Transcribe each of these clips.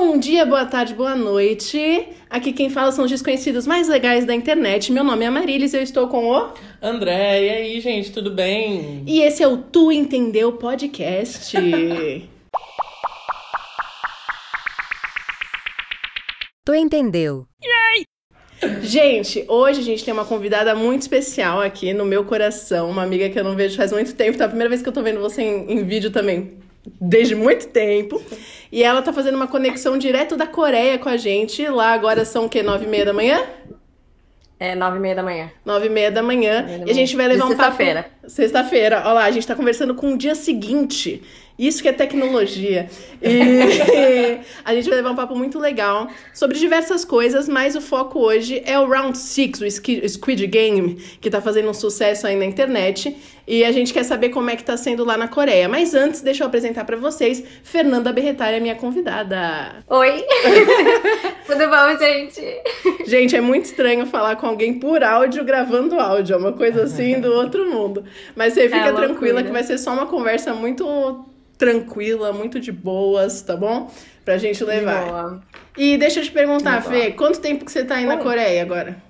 Bom dia, boa tarde, boa noite. Aqui quem fala são os desconhecidos mais legais da internet. Meu nome é Marilis e eu estou com o André. E aí, gente, tudo bem? E esse é o Tu Entendeu Podcast. Tu entendeu? Gente, hoje a gente tem uma convidada muito especial aqui no meu coração, uma amiga que eu não vejo faz muito tempo, tá a primeira vez que eu tô vendo você em, em vídeo também, desde muito tempo. E ela tá fazendo uma conexão direto da Coreia com a gente. Lá agora são o quê? Nove e meia da manhã? É, nove e meia da manhã. Nove e meia da manhã. E meia da E a gente vai levar De um papo... sexta-feira. Sexta-feira. Olha lá, a gente tá conversando com o dia seguinte. Isso que é tecnologia. E a gente vai levar um papo muito legal sobre diversas coisas, mas o foco hoje é o Round 6, o Squi- o Squid Game, que tá fazendo um sucesso aí na internet. E a gente quer saber como é que tá sendo lá na Coreia. Mas antes, deixa eu apresentar pra vocês Fernanda Berretária, minha convidada. Oi! Tudo bom, gente? Gente, é muito estranho falar com alguém por áudio gravando áudio. É uma coisa assim do outro mundo. Mas você fica É tranquila que vai ser só uma conversa muito tranquila, muito de boas, tá bom? Pra gente levar. Boa. E deixa eu te perguntar, Fê, quanto tempo que você tá aí na. Coreia agora?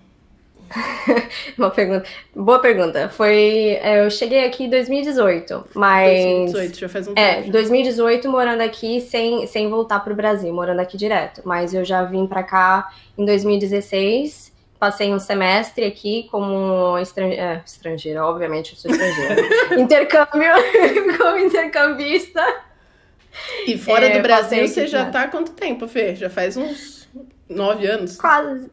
Uma pergunta. Boa pergunta. Foi. é, Eu cheguei aqui em 2018, mas. 2018, já faz um É, tempo. 2018 morando aqui sem, sem voltar pro Brasil, morando aqui direto. Mas eu já vim pra cá em 2016, passei um semestre aqui como estran... é, estrangeira, obviamente eu sou estrangeira. Intercâmbio, como intercambista. E fora é, do Brasil, você já já. tá há quanto tempo, Fê? Já faz uns nove anos? Quase.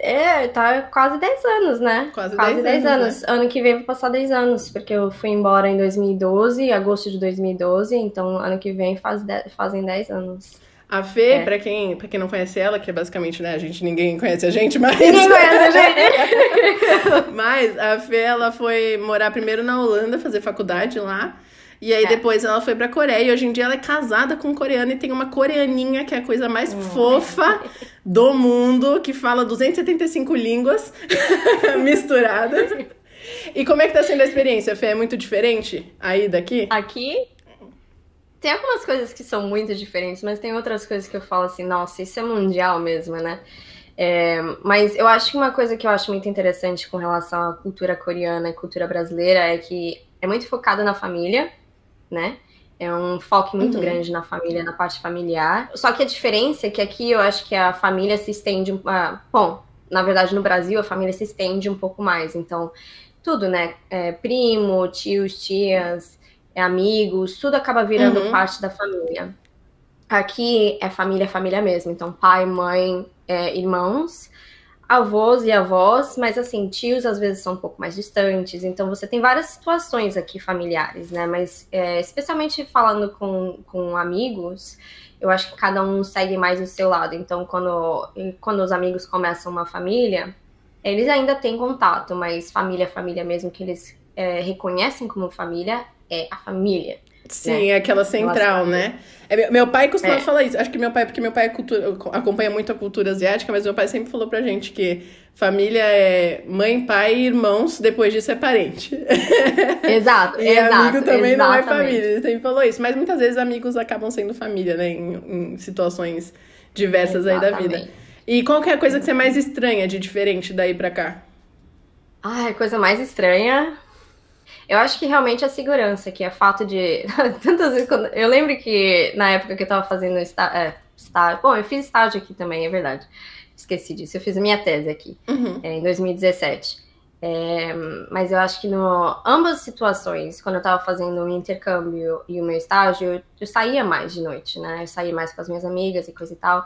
É, tá quase 10 anos, né? Quase Quase 10 10 anos, né? anos. Ano que vem vou passar 10 anos, porque eu fui embora em 2012, agosto de 2012, então ano que vem faz de- fazem 10 anos. A Fê, É. pra, quem, pra quem não conhece ela, que é basicamente, né, a gente, ninguém conhece a gente, mas... Ninguém conhece a gente. Mas a Fê, ela foi morar primeiro na Holanda, fazer faculdade lá. E aí É. depois ela foi pra Coreia. E hoje em dia ela é casada com um coreano e tem uma coreaninha que é a coisa mais Hum. fofa do mundo, que fala 275 línguas misturadas. E como é que tá sendo a experiência, Fê? É muito diferente aí daqui? Aqui tem algumas coisas que são muito diferentes, mas tem outras coisas que eu falo assim, nossa, isso é mundial mesmo, né? É, mas eu acho que uma coisa que eu acho muito interessante com relação à cultura coreana e cultura brasileira é que é muito focada na família, né? É um foco muito Uhum. grande na família, na parte familiar. Só que a diferença é que aqui eu acho que a família se estende. ah, bom, na verdade no Brasil a família se estende um pouco mais. Então, tudo, né? É, primo, tios, tias, é, amigos, tudo acaba virando Uhum. parte da família. Aqui é família, família mesmo. Então, pai, mãe, é, irmãos, avós e avós, mas assim, tios às vezes são um pouco mais distantes. Então, você tem várias situações aqui familiares, né? Mas, é, especialmente falando com, com amigos, eu acho que cada um segue mais o seu lado. Então, quando, quando os amigos começam uma família, eles ainda têm contato, mas família, família mesmo, que eles é, reconhecem como família, é a família. Sim, é aquela central, né? É, meu- meu pai costuma É. falar isso. Acho que meu pai, porque meu pai é cultura, acompanha muito a cultura asiática, mas meu pai sempre falou pra gente que família é mãe, pai e irmãos, depois disso é parente. Exato, E exato. amigo também não é exatamente. família. Ele sempre falou isso. Mas muitas vezes amigos acabam sendo família, né? Em, em situações diversas aí da vida. Exatamente. E qual que é a coisa que você mais estranha de diferente daí pra cá? Ai, coisa mais estranha. Eu acho que realmente a segurança, que é fato de. Tantas vezes quando... Eu lembro que na época que eu tava fazendo está... é, estágio. Bom, eu fiz estágio aqui também, é verdade. Esqueci disso. Eu fiz a minha tese aqui, Uhum. é, em 2017. É, mas eu acho que no ambas as situações, quando eu tava fazendo o meu intercâmbio e o meu estágio, eu, eu saía mais de noite, né? Eu saía mais com as minhas amigas e coisa e tal.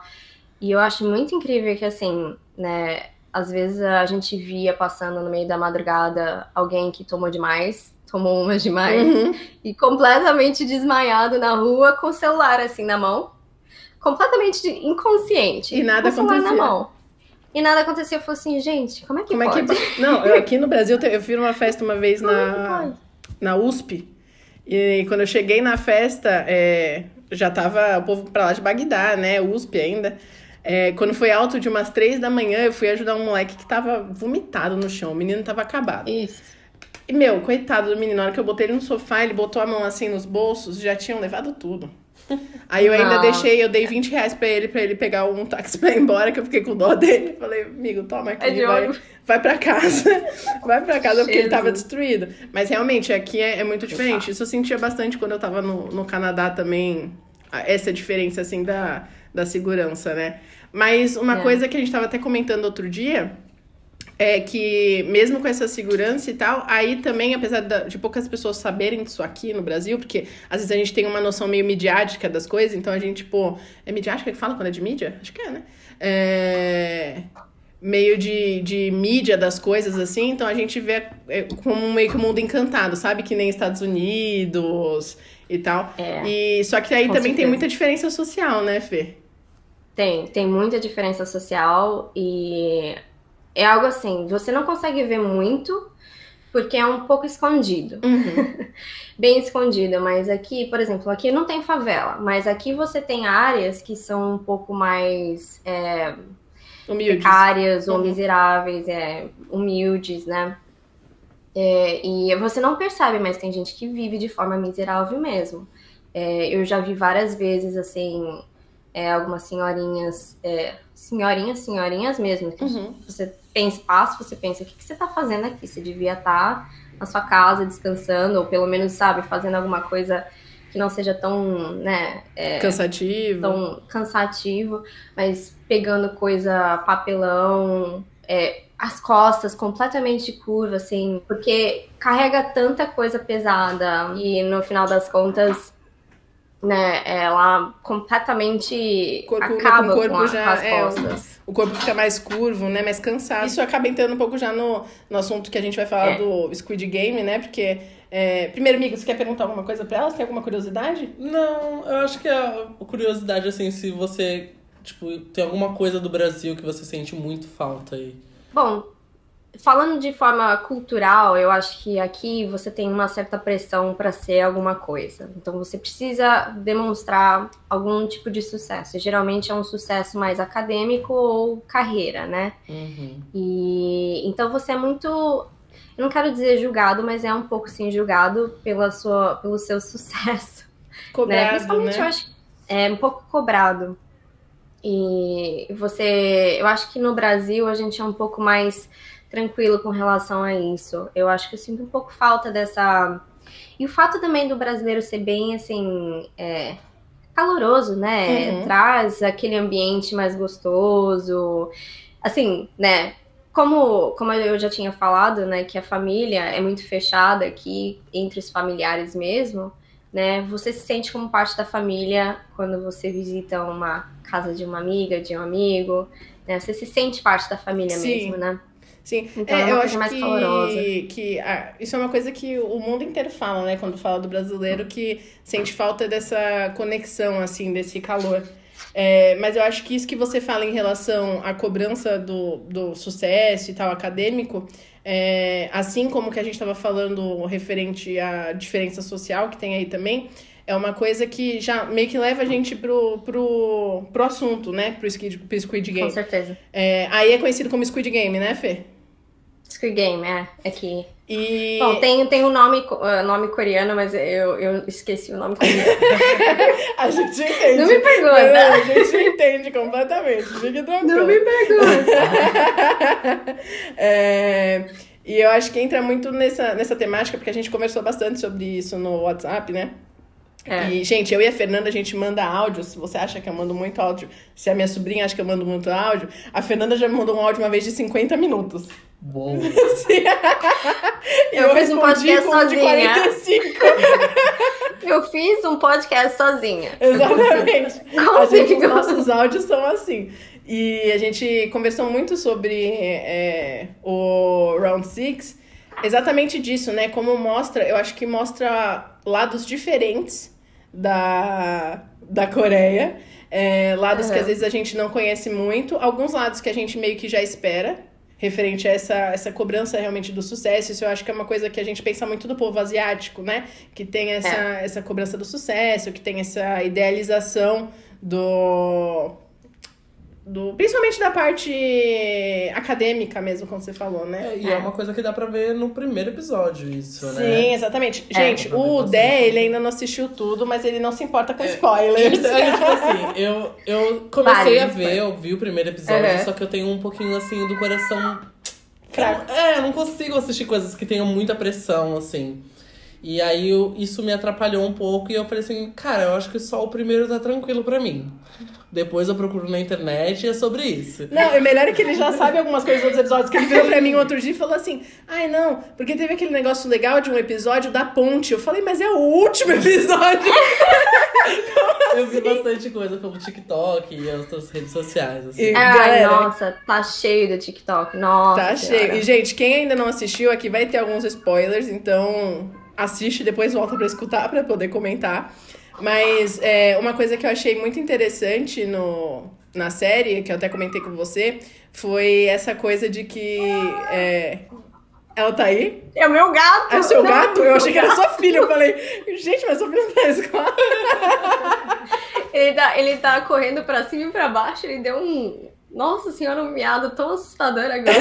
E eu acho muito incrível que, assim, né? Às vezes a gente via passando no meio da madrugada alguém que tomou demais, tomou umas demais, Uhum. e completamente desmaiado na rua com o celular assim na mão, completamente inconsciente. E nada com o celular acontecia. na mão. E nada acontecia. Eu falei assim, gente, como é que Como é pode? que. Não, eu, aqui no Brasil eu fiz uma festa uma vez Como é na, na USP. E quando eu cheguei na festa, é, já tava o povo pra lá de Bagdá, né? USP ainda. É, quando foi alto de umas três da manhã, eu fui ajudar um moleque que tava vomitado no chão. O menino tava acabado. Isso. E, meu, coitado do menino, na hora que eu botei ele no sofá, ele botou a mão assim nos bolsos, já tinham levado tudo. Aí eu ainda Não. deixei, eu dei 20 reais pra ele, pra ele pegar um táxi pra ir embora, que eu fiquei com dó dele. Falei, amigo, toma aqui, É vai, vai pra casa. Vai pra casa, porque ele tava Jesus. destruído. Mas realmente, aqui é, é muito diferente. Isso eu sentia bastante quando eu tava no, no Canadá também, essa diferença, assim, da, da segurança, né? Mas uma É. coisa que a gente tava até comentando outro dia é que mesmo com essa segurança e tal, aí também, apesar de poucas pessoas saberem disso aqui no Brasil, porque às vezes a gente tem uma noção meio midiática das coisas, então a gente, tipo, é midiática que fala quando é de mídia? Acho que é, né? É meio de, de mídia das coisas, assim, então a gente vê é, como meio que o mundo encantado, sabe? Que nem Estados Unidos e tal. É. E, só que aí também tem certeza. muita diferença social, né, Fê? Tem, tem muita diferença social e é algo assim, você não consegue ver muito porque é um pouco escondido, Uhum. bem escondido, mas aqui, por exemplo, aqui não tem favela, mas aqui você tem áreas que são um pouco mais é, Humildes. precárias ou Uhum. miseráveis, é, humildes, né? É, e você não percebe, mas tem gente que vive de forma miserável mesmo. É, eu já vi várias vezes, assim, é, algumas senhorinhas, é, senhorinhas, senhorinhas mesmo, que Uhum. você pensa, passa, você pensa, o que, que você tá fazendo aqui? Você devia estar na sua casa descansando, ou pelo menos, sabe, fazendo alguma coisa que não seja tão, né, Cansativo. tão cansativo, mas pegando coisa, papelão, é, as costas completamente curvas, assim, porque carrega tanta coisa pesada e no final das contas, né, ela completamente Corpo- acaba com o corpo com, a- já com as é, costas. o corpo fica mais curvo, né? Mais cansado. Isso acaba entrando um pouco já no, no assunto que a gente vai falar É. do Squid Game, né? Porque. é, primeiro, amigo, você quer perguntar alguma coisa pra elas? Tem alguma curiosidade? Não, eu acho que a curiosidade, assim, se você, tipo, tem alguma coisa do Brasil que você sente muito falta aí. Bom, falando de forma cultural, eu acho que aqui você tem uma certa pressão para ser alguma coisa. Então você precisa demonstrar algum tipo de sucesso. Geralmente é um sucesso mais acadêmico ou carreira, né? Uhum. E então você é muito, eu não quero dizer julgado, mas é um pouco sim julgado pela sua, pelo seu sucesso né? Cobrado, Principalmente eu né? acho é um pouco cobrado. E você, eu acho que no Brasil a gente é um pouco mais tranquilo com relação a isso. Eu acho que eu sinto um pouco falta dessa. E o fato também do brasileiro ser bem assim, é, caloroso, né? Uhum. Traz aquele ambiente mais gostoso. Assim, né? Como, como eu já tinha falado, né, que a família é muito fechada aqui, entre os familiares mesmo, né? Você se sente como parte da família quando você visita uma casa de uma amiga, de um amigo, né? Você se sente parte da família Sim. mesmo, né? Sim, Então, é é, eu acho mais que, calorosa. que ah, isso é uma coisa que o mundo inteiro fala, né? Quando fala do brasileiro, que sente falta dessa conexão, assim, desse calor. É, mas eu acho que isso que você fala em relação à cobrança do, do sucesso e tal acadêmico, é, assim como que a gente estava falando referente à diferença social que tem aí também, é uma coisa que já meio que leva a gente pro, pro, pro assunto, né? Pro Squid, pro Squid Com Game. certeza. É, aí é conhecido como Squid Game, né, Fê? Squid Game, é, aqui. E. Bom, tem, tem um nome, ah, nome coreano, mas eu, eu esqueci o nome coreano. A gente entende. Não me Não, pergunta. a gente entende completamente. Fique tranquilo. Não me pergunta. É, e eu acho que entra muito nessa, nessa temática, porque a gente conversou bastante sobre isso no WhatsApp, né? É. E, gente, eu e a Fernanda, a gente manda áudio. Se você acha que eu mando muito áudio, se a minha sobrinha acha que eu mando muito áudio, a Fernanda já me mandou um áudio uma vez de 50 minutos. Bom. E Eu fiz um podcast com de sozinha. 45. Eu fiz um podcast sozinha. Exatamente. A Consigo. gente, os nossos áudios são assim. E a gente conversou muito sobre é, o Round Six, exatamente disso, né? Como mostra, eu acho que mostra lados diferentes da, da Coreia. é, lados que Uhum. às vezes a gente não conhece muito, alguns lados que a gente meio que já espera. Referente a essa, essa cobrança realmente do sucesso, isso eu acho que é uma coisa que a gente pensa muito do povo asiático, né? Que tem essa, essa cobrança do sucesso, que tem essa idealização do do. Principalmente da parte acadêmica mesmo, como você falou, né? É, e é. uma coisa que dá pra ver no primeiro episódio, isso, Sim, né? Sim, exatamente. É. Gente, o Dé, ele ainda não assistiu tudo, mas ele não se importa com spoilers. Então, é, tipo assim, eu, eu comecei Vários a ver, eu vi o primeiro episódio, Uhum. só que eu tenho um pouquinho, assim, do coração... Fraco. É, eu não consigo assistir coisas que tenham muita pressão, assim. E aí eu- isso me atrapalhou um pouco e eu falei assim, cara, eu acho que só o primeiro tá tranquilo pra mim. Depois eu procuro na internet e é sobre isso. Não, e melhor é que ele já sabe algumas coisas dos outros episódios, que ele virou pra mim outro dia e falou assim: ai não, porque teve aquele negócio legal de um episódio da ponte. Eu falei, mas é o último episódio. Eu vi bastante coisa pelo TikTok e outras redes sociais, assim. E- Ai, Galera. nossa, tá cheio do TikTok. Nossa. Tá Senhora. cheio. E, gente, quem ainda não assistiu, aqui vai ter alguns spoilers, então assiste e depois volta pra escutar pra poder comentar. Mas é, uma coisa que eu achei muito interessante no, na série, que eu até comentei com você, foi essa coisa de que. é, ela tá aí? É o meu gato! É seu Não, gato? Eu achei que era sua filha. Eu falei, gente, mas sua filha não tá na escola. Ele tá, ele tá correndo pra cima e pra baixo, ele deu um. Nossa senhora, um miado tão assustador agora.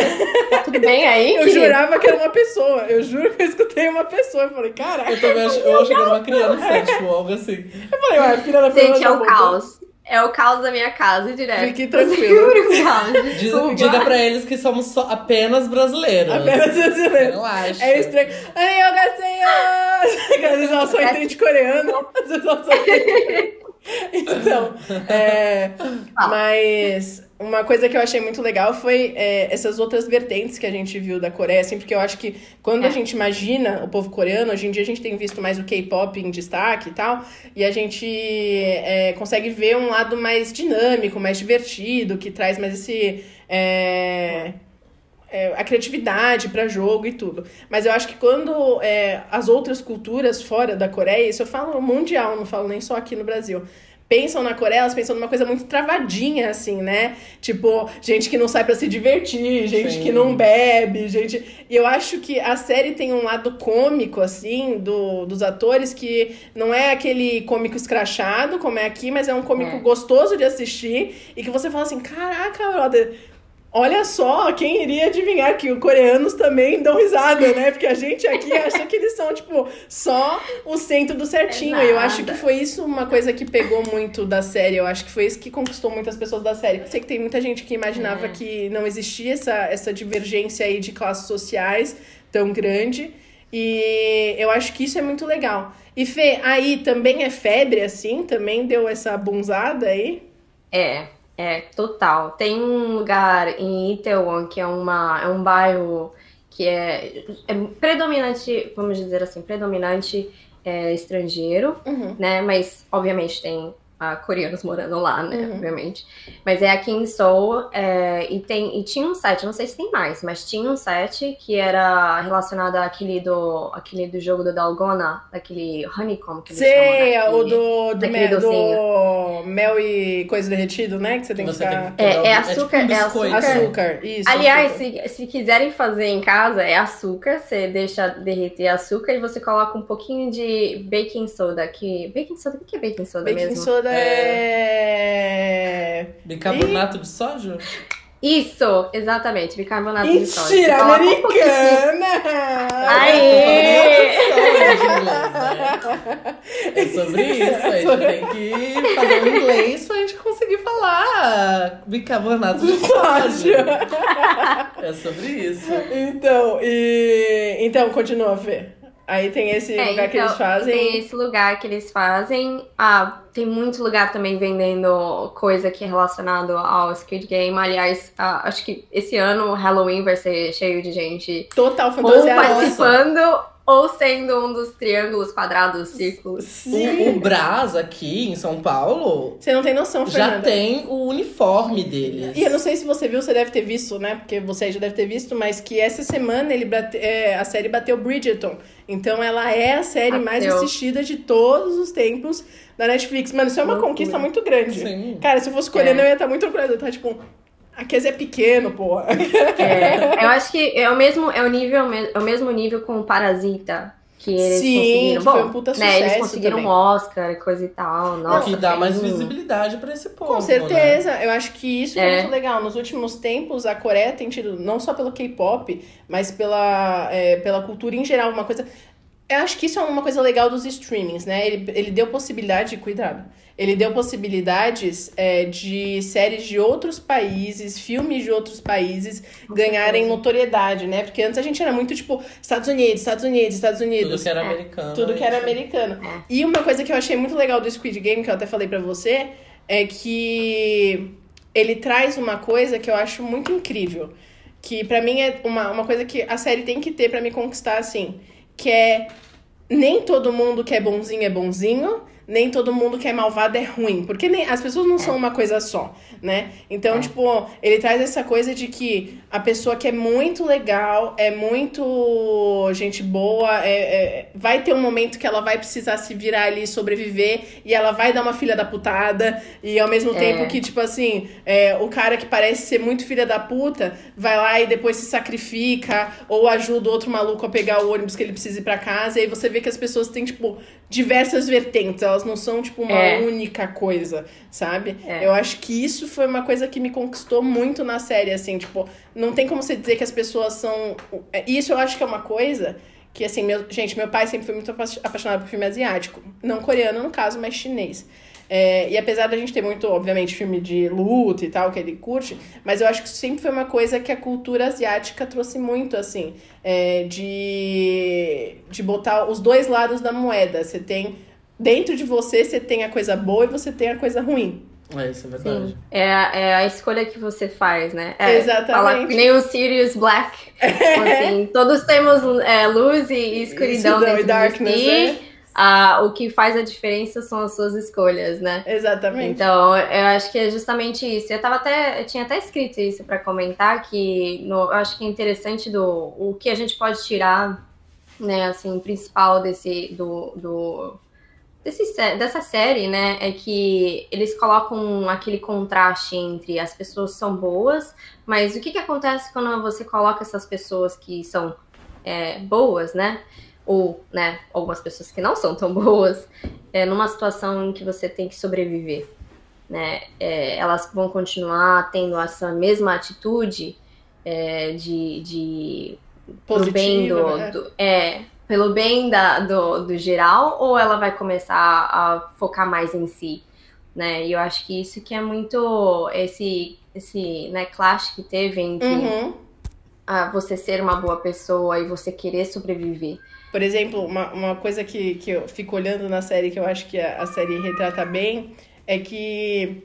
Tá tudo bem aí? Eu querido? jurava que era uma pessoa. Eu juro que eu escutei uma pessoa. Eu falei, caraca. Eu também ach- eu achei que era uma criança, tipo, algo assim. Eu falei, ué, a filha da Gente, é o caos. É o caos da minha casa direto. Fique tranquilo. Caos. Diga, diga pra eles que somos só apenas brasileiros. Apenas brasileiro. Relaxa. É estranho. Ai, eu gastei. Às vezes ela só entende coreano. Às vezes ela só entende. Então, é, mas uma coisa que eu achei muito legal foi é, essas outras vertentes que a gente viu da Coreia, assim, porque eu acho que quando a É. gente imagina o povo coreano, hoje em dia a gente tem visto mais o K-pop em destaque e tal, e a gente é, consegue ver um lado mais dinâmico, mais divertido, que traz mais esse. é, é, a criatividade para jogo e tudo. Mas eu acho que quando é, as outras culturas fora da Coreia, isso eu falo mundial, não falo nem só aqui no Brasil. Pensam na Coreia, elas pensam numa coisa muito travadinha, assim, né? Tipo, gente que não sai pra se divertir, gente Sim. que não bebe, gente. E eu acho que a série tem um lado cômico, assim, do, dos atores, que não é aquele cômico escrachado, como é aqui, mas é um cômico É. gostoso de assistir e que você fala assim: caraca, brother. Olha só, quem iria adivinhar que os coreanos também dão risada, né? Porque a gente aqui acha que eles são, tipo, só o centro do certinho. É e eu acho que foi isso uma coisa que pegou muito da série. Eu acho que foi isso que conquistou muitas pessoas da série. Eu sei que tem muita gente que imaginava É. que não existia essa, essa divergência aí de classes sociais tão grande. E eu acho que isso é muito legal. E Fê, aí também é febre, assim? Também deu essa bunzada aí? É, é, total. Tem um lugar em Itaewon que é, uma, é um bairro que é, é predominante, vamos dizer assim, predominante é, estrangeiro, Uhum. né? Mas, obviamente, tem ah, coreanos morando lá, né? Uhum. Obviamente. Mas é aqui em Seoul é, e, tem, e tinha um set, não sei se tem mais, mas tinha um set que era relacionado àquele do, àquele do jogo do Dalgona, daquele Honeycomb que eles Sei, chamam, né? o Que- do, do, mel, do mel e coisa derretido, né? Que você tem que Você ficar... tem que É, é o- açúcar, tipo um é biscoito. açúcar. Açúcar, isso. Aliás, açúcar. se, se quiserem fazer em casa, é açúcar. Você deixa derreter açúcar e você coloca um pouquinho de baking soda. Que, baking soda, o que é baking soda Baking mesmo? soda é... Bicarbonato de sódio? Isso, exatamente, bicarbonato de sódio. Mentira, um americana! Aê! É sobre isso, a gente tem que fazer um inglês pra gente conseguir falar bicarbonato de sódio. É sobre isso. Então, e... Então, continua, Fê. Aí tem esse É, lugar que então, eles fazem... Tem esse lugar que eles fazem. Ah, tem muito lugar também vendendo coisa que é relacionado ao Squid Game. Aliás, ah, acho que esse ano o Halloween vai ser cheio de gente Total ou participando ou sendo um dos triângulos, quadrados, círculos. Sim. O, o Brás aqui em São Paulo Você não tem noção, já Fernanda. tem o uniforme deles. E eu não sei se você viu, você deve ter visto, né? Porque você já deve ter visto, mas que essa semana ele bate- é, a série bateu Bridgerton. Então ela é a série mais Bateu. assistida de todos os tempos da Netflix. Mano, isso é uma Loucura. conquista muito grande. Sim. Cara, se eu fosse coreano, É. eu ia estar muito orgulhosa. Eu tava tipo, a Kes é pequeno, porra. É, eu acho que é o mesmo, é o nível, é o mesmo nível com o Parasita. Que eles Sim, conseguiram. que Bom, foi um puta né, eles sucesso conseguiram também. um Oscar e coisa e tal. Nossa, que dá mais visibilidade pra esse povo. Com Né? certeza, eu acho que isso é. É. muito legal. Nos últimos tempos, a Coreia tem tido, não só pelo K-pop, mas pela, é, pela cultura em geral, uma coisa. Eu acho que isso é uma coisa legal dos streamings, né? Ele, ele deu possibilidade, cuidado, ele deu possibilidades é, de séries de outros países, filmes de outros países ganharem notoriedade, né? Porque antes a gente era muito tipo Estados Unidos, Estados Unidos, Estados Unidos. Tudo que era É. americano. Tudo que era americano. É. E uma coisa que eu achei muito legal do Squid Game, que eu até falei pra você, é que ele traz uma coisa que eu acho muito incrível. Que pra mim é uma, uma coisa que a série tem que ter pra me conquistar, assim. Que é nem todo mundo que é bonzinho é bonzinho, nem todo mundo que é malvado é ruim. Porque nem, as pessoas não são uma coisa só, né? Então, tipo, ele traz essa coisa de que a pessoa que é muito legal, é muito gente boa, é, é- vai ter um momento que ela vai precisar se virar ali e sobreviver, e ela vai dar uma filha da putada, e ao mesmo É. tempo que, tipo assim, é, o cara que parece ser muito filha da puta, vai lá e depois se sacrifica, ou ajuda o outro maluco a pegar o ônibus que ele precisa ir pra casa, e aí você vê que as pessoas têm, tipo, diversas vertentes, elas não são, tipo, uma É. única coisa, sabe? É. Eu acho que isso foi uma coisa que me conquistou muito na série, assim, tipo, não tem como você dizer que as pessoas são. é, Isso eu acho que é uma coisa que, assim, meu... gente, meu pai sempre foi muito apa- apaixonado por filme asiático. Não coreano, no caso, mas chinês. É, e apesar da gente ter muito, obviamente, filme de luta e tal, que ele curte, mas eu acho que isso sempre foi uma coisa que a cultura asiática trouxe muito, assim, é, de, de botar os dois lados da moeda. Você tem. Dentro de você, você tem a coisa boa e você tem a coisa ruim. É, isso é verdade. Sim, é, a- é a escolha que você faz, né? É, Exatamente. Fala nem o Sirius Black. Então, assim, todos temos é, luz e escuridão dentro e darkness, de si. né? Ah, o que faz a diferença são as suas escolhas, né? Exatamente. Então, eu acho que é justamente isso. Eu tava até, eu tinha até escrito isso para comentar que no, eu acho que é interessante do o que a gente pode tirar, né, assim, principal desse do, do desse, dessa série, né, é que eles colocam aquele contraste entre as pessoas são boas, mas o que que acontece quando você coloca essas pessoas que são é, boas, né? Ou, né, algumas pessoas que não são tão boas, é, numa situação em que você tem que sobreviver né, é, elas vão continuar tendo essa mesma atitude é, de, de pro bem do, né? do- é, pelo bem da, do, do geral, ou ela vai começar a focar mais em si, né? E eu acho que isso que é muito esse esse né, clash que teve entre Uhum. ah, você ser uma boa pessoa e você querer sobreviver. Por exemplo, uma, uma coisa que, que eu fico olhando na série que eu acho que a, a série retrata bem é que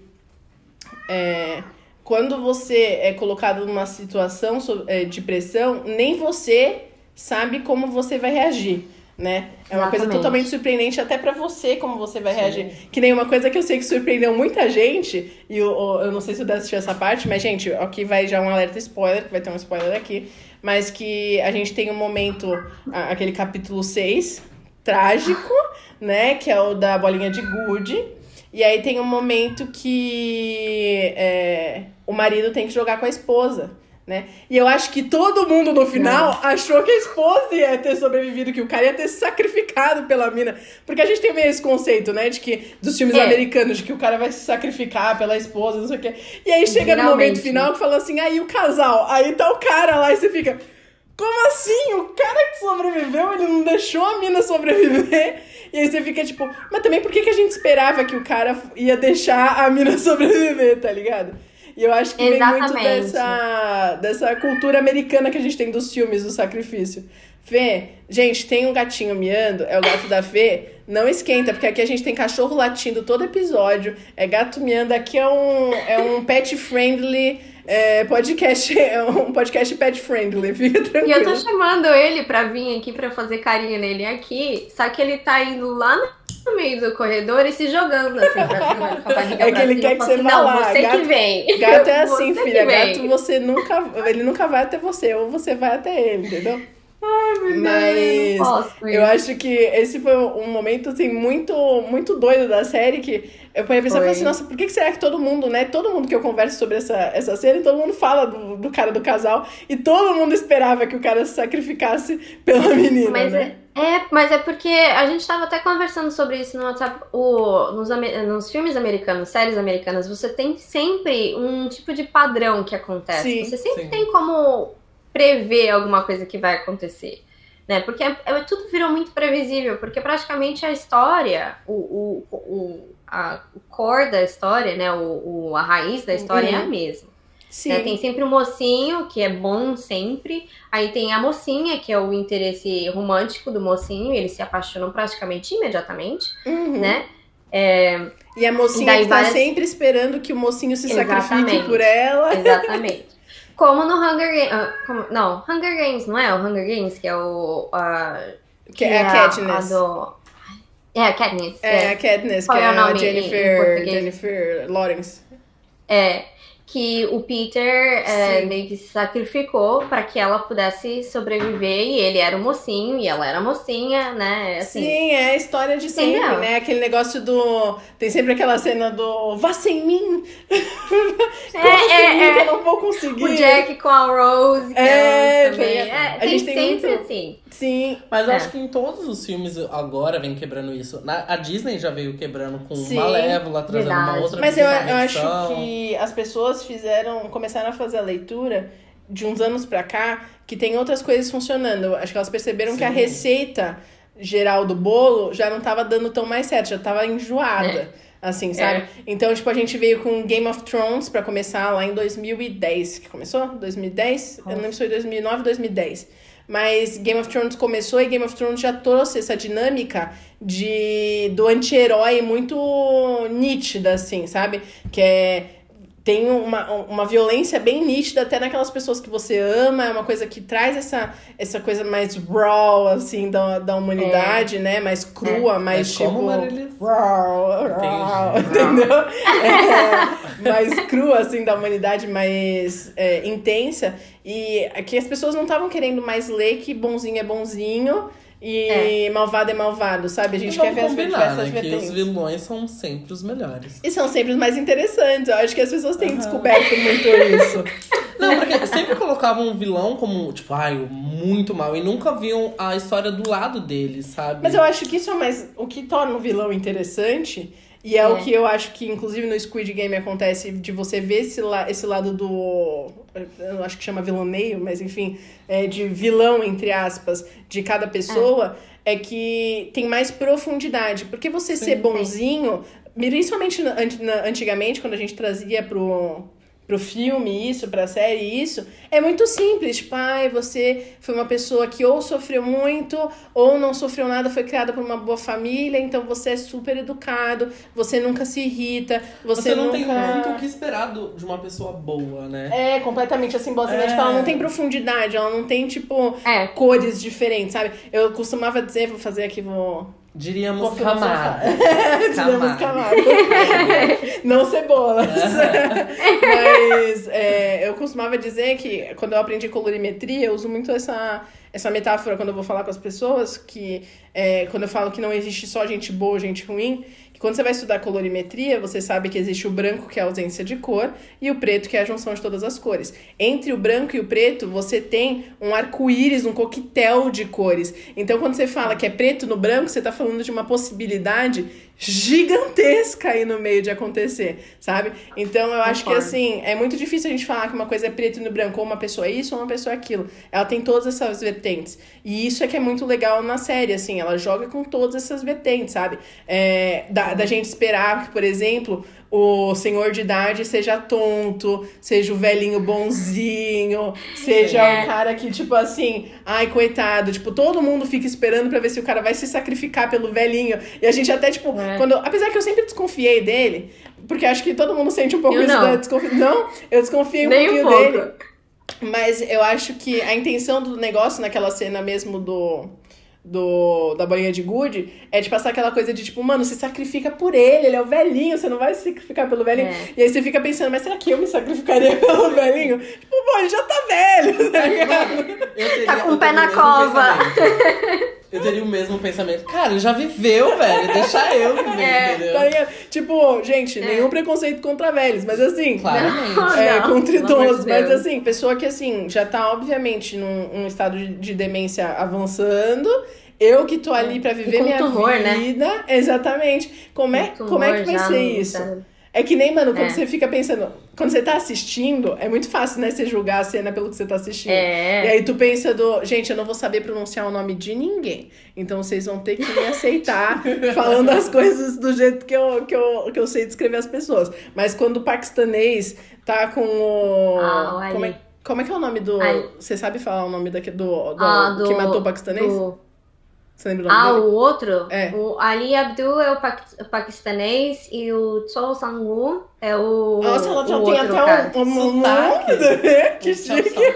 é, quando você é colocado numa situação é, de pressão, nem você sabe como você vai reagir. Né? É uma coisa totalmente surpreendente até pra você como você vai reagir. Que nem uma coisa que eu sei que surpreendeu muita gente, e eu, eu não sei se o Dessa assistiu essa parte, mas, gente, aqui vai já um alerta spoiler, que vai ter um spoiler aqui. Mas que a gente tem um momento, aquele capítulo 6, trágico, né? Que é o da bolinha de gude. E aí tem um momento que é, o marido tem que jogar com a esposa. Né? E eu acho que todo mundo no final achou que a esposa ia ter sobrevivido, que o cara ia ter se sacrificado pela mina. Porque a gente tem meio esse conceito, né? De que, dos filmes É. americanos, de que o cara vai se sacrificar pela esposa, não sei o quê. E aí chega no momento final que fala assim, aí o casal, aí tá o cara lá e você fica. Como assim? O cara que sobreviveu, ele não deixou a mina sobreviver. E aí você fica tipo, mas também por que, que a gente esperava que o cara ia deixar a mina sobreviver, tá ligado? E eu acho que vem muito Exatamente. dessa, dessa cultura americana que a gente tem dos filmes do sacrifício. Fê, gente, tem um gatinho miando, é o gato da Fê. Não esquenta, porque aqui a gente tem cachorro latindo todo episódio, é gato miando. Aqui é um, é um pet friendly é, podcast, é um podcast pet friendly, fica E eu tô tranquilo. chamando ele pra vir aqui pra fazer carinho nele aqui, só que ele tá indo lá no meio do corredor e se jogando assim pra cima, com a barriga É que ele quer que você assim, vá Não, lá, você gato- que vem. Gato é assim, Você filha. Gato você nunca. Ele nunca vai até você, ou você vai até ele, entendeu? Mas. Eu não posso Eu acho que esse foi um momento, assim, muito, muito doido da série, que eu parei a pensar, Foi. falei assim, nossa, por que que será que todo mundo, né, todo mundo que eu converso sobre essa, essa série, todo mundo fala do, do cara do casal, e todo mundo esperava que o cara se sacrificasse pela menina, Mas né? é, É, mas é porque a gente estava até conversando sobre isso no WhatsApp. O, nos, nos filmes americanos, séries americanas, você tem sempre um tipo de padrão que acontece. Sim, você sempre sim. tem como prever alguma coisa que vai acontecer. Né? Porque é- é- tudo virou muito previsível, porque praticamente a história, o, o, o, a, o core da história, né? O, o- a raiz da história é a Uhum. mesma. Sim. né? Tem sempre o mocinho, que é bom sempre. Aí tem a mocinha, que é o interesse romântico do mocinho, eles se apaixonam praticamente imediatamente, Uhum. né? É, E a mocinha E daí que tá várias- sempre esperando que o mocinho se sacrifique Exatamente. por ela. exatamente. Como no Hunger Games. não, Hunger Games, não é? O Hunger Games, que é o. a- Que é a Katniss. A do... É, a Katniss. É, a Katniss, Qual que é, é a Jennifer? Jennifer Lawrence. É, que o Peter é, meio que se sacrificou para que ela pudesse sobreviver e ele era o mocinho e ela era mocinha, né? Assim, Sim, é a história de sempre, Entendeu? né? Aquele negócio do. Tem sempre aquela cena do vá sem mim! É, Como sem mim é, que é. eu não vou conseguir. O Jack com a Rose, que É, é, também. tem- É, a gente tem sempre muito- assim. Sim, Mas eu É. acho que em todos os filmes agora vem quebrando isso. Na- a Disney já veio quebrando com Sim. Malévola, trazendo uma Verdade. outra mas eu, eu acho que as pessoas fizeram. começaram a fazer a leitura de uns anos pra cá que tem outras coisas funcionando. Acho que elas perceberam que a Sim. receita geral do bolo já não tava dando tão mais certo, já tava enjoada. É. Assim, sabe? Então, tipo, a gente veio com Game of Thrones pra começar lá em 2010. Que começou? 2010? Eu não lembro se foi 2009 ou 2010. Mas Game of Thrones começou e Game of Thrones já trouxe essa dinâmica de do anti-herói muito nítida, assim, sabe? Que é. Tem uma, uma violência bem nítida até naquelas pessoas que você ama, é uma coisa que traz essa, essa coisa mais raw, assim, da, da humanidade, né? Mais crua, mais Mas tipo. como, Marilis? Entendeu? É, mais crua, assim, da humanidade, mais é, intensa. E aqui as pessoas não estavam querendo mais ler que bonzinho é bonzinho e malvado é malvado, sabe? A gente quer ver as diversas né? Que os vilões são sempre os melhores. E são sempre os mais interessantes. Eu acho que as pessoas têm Aham. descoberto muito isso. Não, porque sempre colocavam um vilão como, tipo, ai, muito mal. E nunca viam a história do lado dele, sabe? Mas eu acho que isso é mais o que torna o vilão interessante. E é, É. o que eu acho que, inclusive, no Squid Game acontece de você ver esse, la esse lado do. Eu acho que chama vilaneio, mas enfim, é, de vilão, entre aspas, de cada pessoa, é, que tem mais profundidade. Porque você Sim, ser bonzinho, principalmente na- na- antigamente, quando a gente trazia pro, pro filme isso, pra série isso, é muito simples. Tipo, ai, você foi uma pessoa que ou sofreu muito, ou não sofreu nada, foi criada por uma boa família, então você é super educado, você nunca se irrita, você, Você não nunca... tem muito o que esperar do- de uma pessoa boa, né? É, completamente assim, boazinha. É. Tipo, ela não tem profundidade, ela não tem, tipo, É. cores diferentes, sabe? Eu costumava dizer, vou fazer aqui, vou... Diríamos filosofar. camada. Tiramos Camada. camada. não cebolas. Mas é, eu costumava dizer que quando eu aprendi colorimetria, eu uso muito essa, essa metáfora quando eu vou falar com as pessoas, que é, quando eu falo que não existe só gente boa, gente ruim, quando você vai estudar colorimetria, você sabe que existe o branco, que é a ausência de cor, e o preto, que é a junção de todas as cores. Entre o branco e o preto, você tem um arco-íris, um coquetel de cores. Então, quando você fala que é preto no branco, você tá falando de uma possibilidade gigantesca aí no meio de acontecer, sabe? Então, eu acho que assim, é muito difícil a gente falar que uma coisa é preto no branco, ou uma pessoa é isso, ou uma pessoa é aquilo. Ela tem todas essas vertentes. E isso é que é muito legal na série, assim, ela joga com todas essas vertentes, sabe? É, da, da gente esperar que, por exemplo, o senhor de idade seja tonto, seja o velhinho bonzinho, seja É. o cara que, tipo assim, ai, coitado, tipo, todo mundo fica esperando pra ver se o cara vai se sacrificar pelo velhinho. E a gente até, tipo, É. quando. Apesar que eu sempre desconfiei dele, porque acho que todo mundo sente um pouco Eu isso não. da desconfi... Não, eu desconfiei um Nem um pouquinho pouco. dele. Mas eu acho que a intenção do negócio, naquela cena mesmo do. Do, da bolinha de gude, é de passar aquela coisa de tipo, mano, se sacrifica por ele, ele é o velhinho, você não vai se sacrificar pelo velhinho. É. E aí você fica pensando, mas será que eu me sacrificaria pelo velhinho? Tipo, pô, ele já tá velho, tá ligado? Eu teria, Tá com o pé na cova. Eu teria o mesmo pensamento. Cara, ele já viveu, velho. Deixa eu viver, É, entendeu? Tá ligado? Tipo, gente, nenhum preconceito contra velhos, mas assim, Claramente. É, Não, contra idosos, de mas assim, pessoa que assim, já tá obviamente num, num estado de, de demência avançando Eu que tô ali pra viver com minha tumor, né? vida. Exatamente. Como é, Com como é que vai já ser isso? cérebro. É que nem, mano, quando É. você fica pensando. Quando você tá assistindo, é muito fácil, né? Você julgar a cena pelo que você tá assistindo. É. E aí tu pensa do. Gente, eu não vou saber pronunciar o nome de ninguém. Então vocês vão ter que me aceitar falando as coisas do jeito que eu, que, eu, que eu sei descrever as pessoas. Mas quando o paquistanês tá com o. Ah, o como, é, como é que é o nome do. Você sabe falar o nome daqui, do, do, Ah, que matou o paquistanês? do- Você lembra o nome Ah, dele? o outro? É. O Ali Abdul é o paqui- paquistanês e o Cho Sang-woo é o. Nossa, ela já o tem outro até cara. um, um, um Sotaque. nome. que O chique.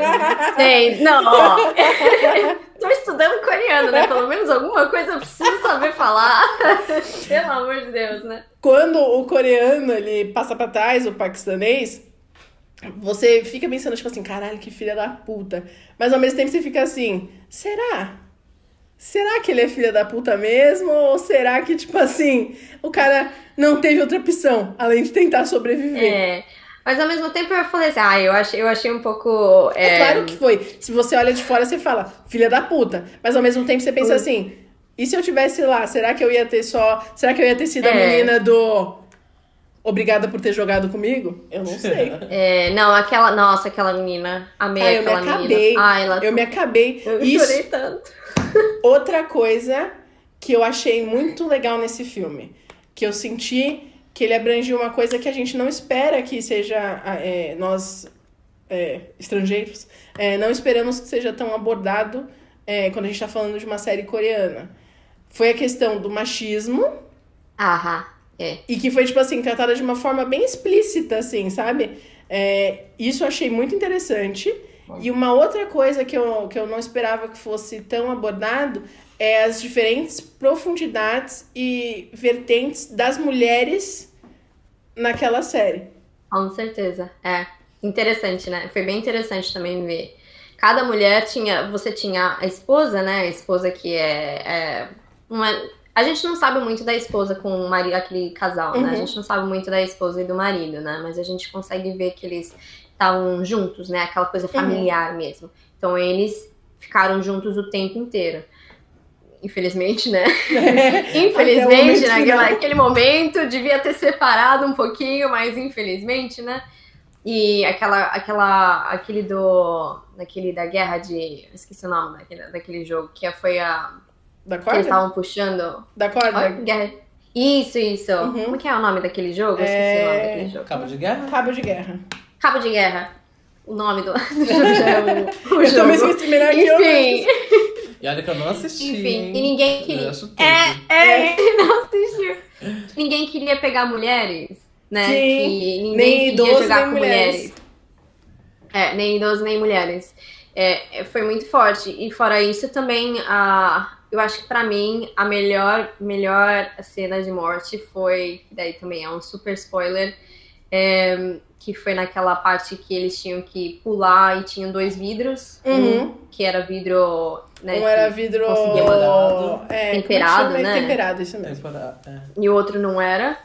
Tem, não, ó. Tô estudando coreano, né? Pelo menos alguma coisa eu preciso saber falar. Pelo amor de Deus, né? Quando o coreano ele passa pra trás, o paquistanês, você fica pensando, tipo assim, caralho, que filha da puta. Mas ao mesmo tempo você fica assim, será? Será que ele é filha da puta mesmo? Ou será que, tipo assim, o cara não teve outra opção, além de tentar sobreviver? É. Mas ao mesmo tempo eu falei assim, ah, eu achei, eu achei um pouco. É É, claro que foi. Se você olha de fora, você fala, filha da puta. Mas ao mesmo tempo você pensa assim, e se eu tivesse lá, será que eu ia ter só. Será que eu ia ter sido a É. menina do. Obrigada por ter jogado comigo? Eu não sei. é, não, aquela. Nossa, aquela menina. Amei Ah, eu me aquela acabei. menina. Ah, ela. Eu me acabei. Eu Isso, chorei tanto. Outra coisa que eu achei muito legal nesse filme, que eu senti que ele abrangiu uma coisa que a gente não espera que seja ah, é, nós é, estrangeiros é, não esperamos que seja tão abordado é, quando a gente tá falando de uma série coreana. Foi a questão do machismo Aham, é. e que foi, tipo assim, tratada de uma forma bem explícita, assim, sabe? É, isso eu achei muito interessante. E uma outra coisa que eu, que eu não esperava que fosse tão abordado é as diferentes profundidades e vertentes das mulheres naquela série. Com certeza, é. Interessante, né? Foi bem interessante também ver. Cada mulher tinha. Você tinha a esposa, né? A esposa que é. é uma, a gente não sabe muito da esposa com o marido, aquele casal, né? A Uhum. gente não sabe muito da esposa e do marido, né? Mas a gente consegue ver que eles estavam juntos, né? Aquela coisa familiar mesmo. Então eles ficaram juntos o tempo inteiro. Infelizmente, né? Infelizmente, momento naquela, final. naquele momento, devia ter separado um pouquinho, mas infelizmente, né? E aquela, aquela, aquele do, daquele da guerra de, esqueci o nome daquele, daquele jogo, que foi a, Da que eles corda? estavam puxando, Da corda? Guerra, isso, isso, Uhum. como que é o nome daquele jogo? Eu esqueci o nome É, daquele jogo. Cabo de guerra? Cabo de guerra. Cabo de Guerra, o nome do, do jogo já é o, o eu também jogo. melhor que eu. Enfim, E olha que eu não assisti. enfim, e ninguém Eu queria, acho tudo. É, é, não assistiu. Ninguém queria pegar mulheres, né? Sim, que ninguém nem queria idosos, jogar nem com mulheres. mulheres. É, nem idosos nem mulheres. É, é, foi muito forte. E fora isso também, a, eu acho que pra mim a melhor, melhor cena de morte foi, daí também é um super spoiler, é, que foi naquela parte que eles tinham que pular e tinham dois vidros. Uhum. Um que era vidro, né? Um que era vidro. conseguia mandar. É, Temperado, né? Temperado, isso mesmo. É. e o outro não era.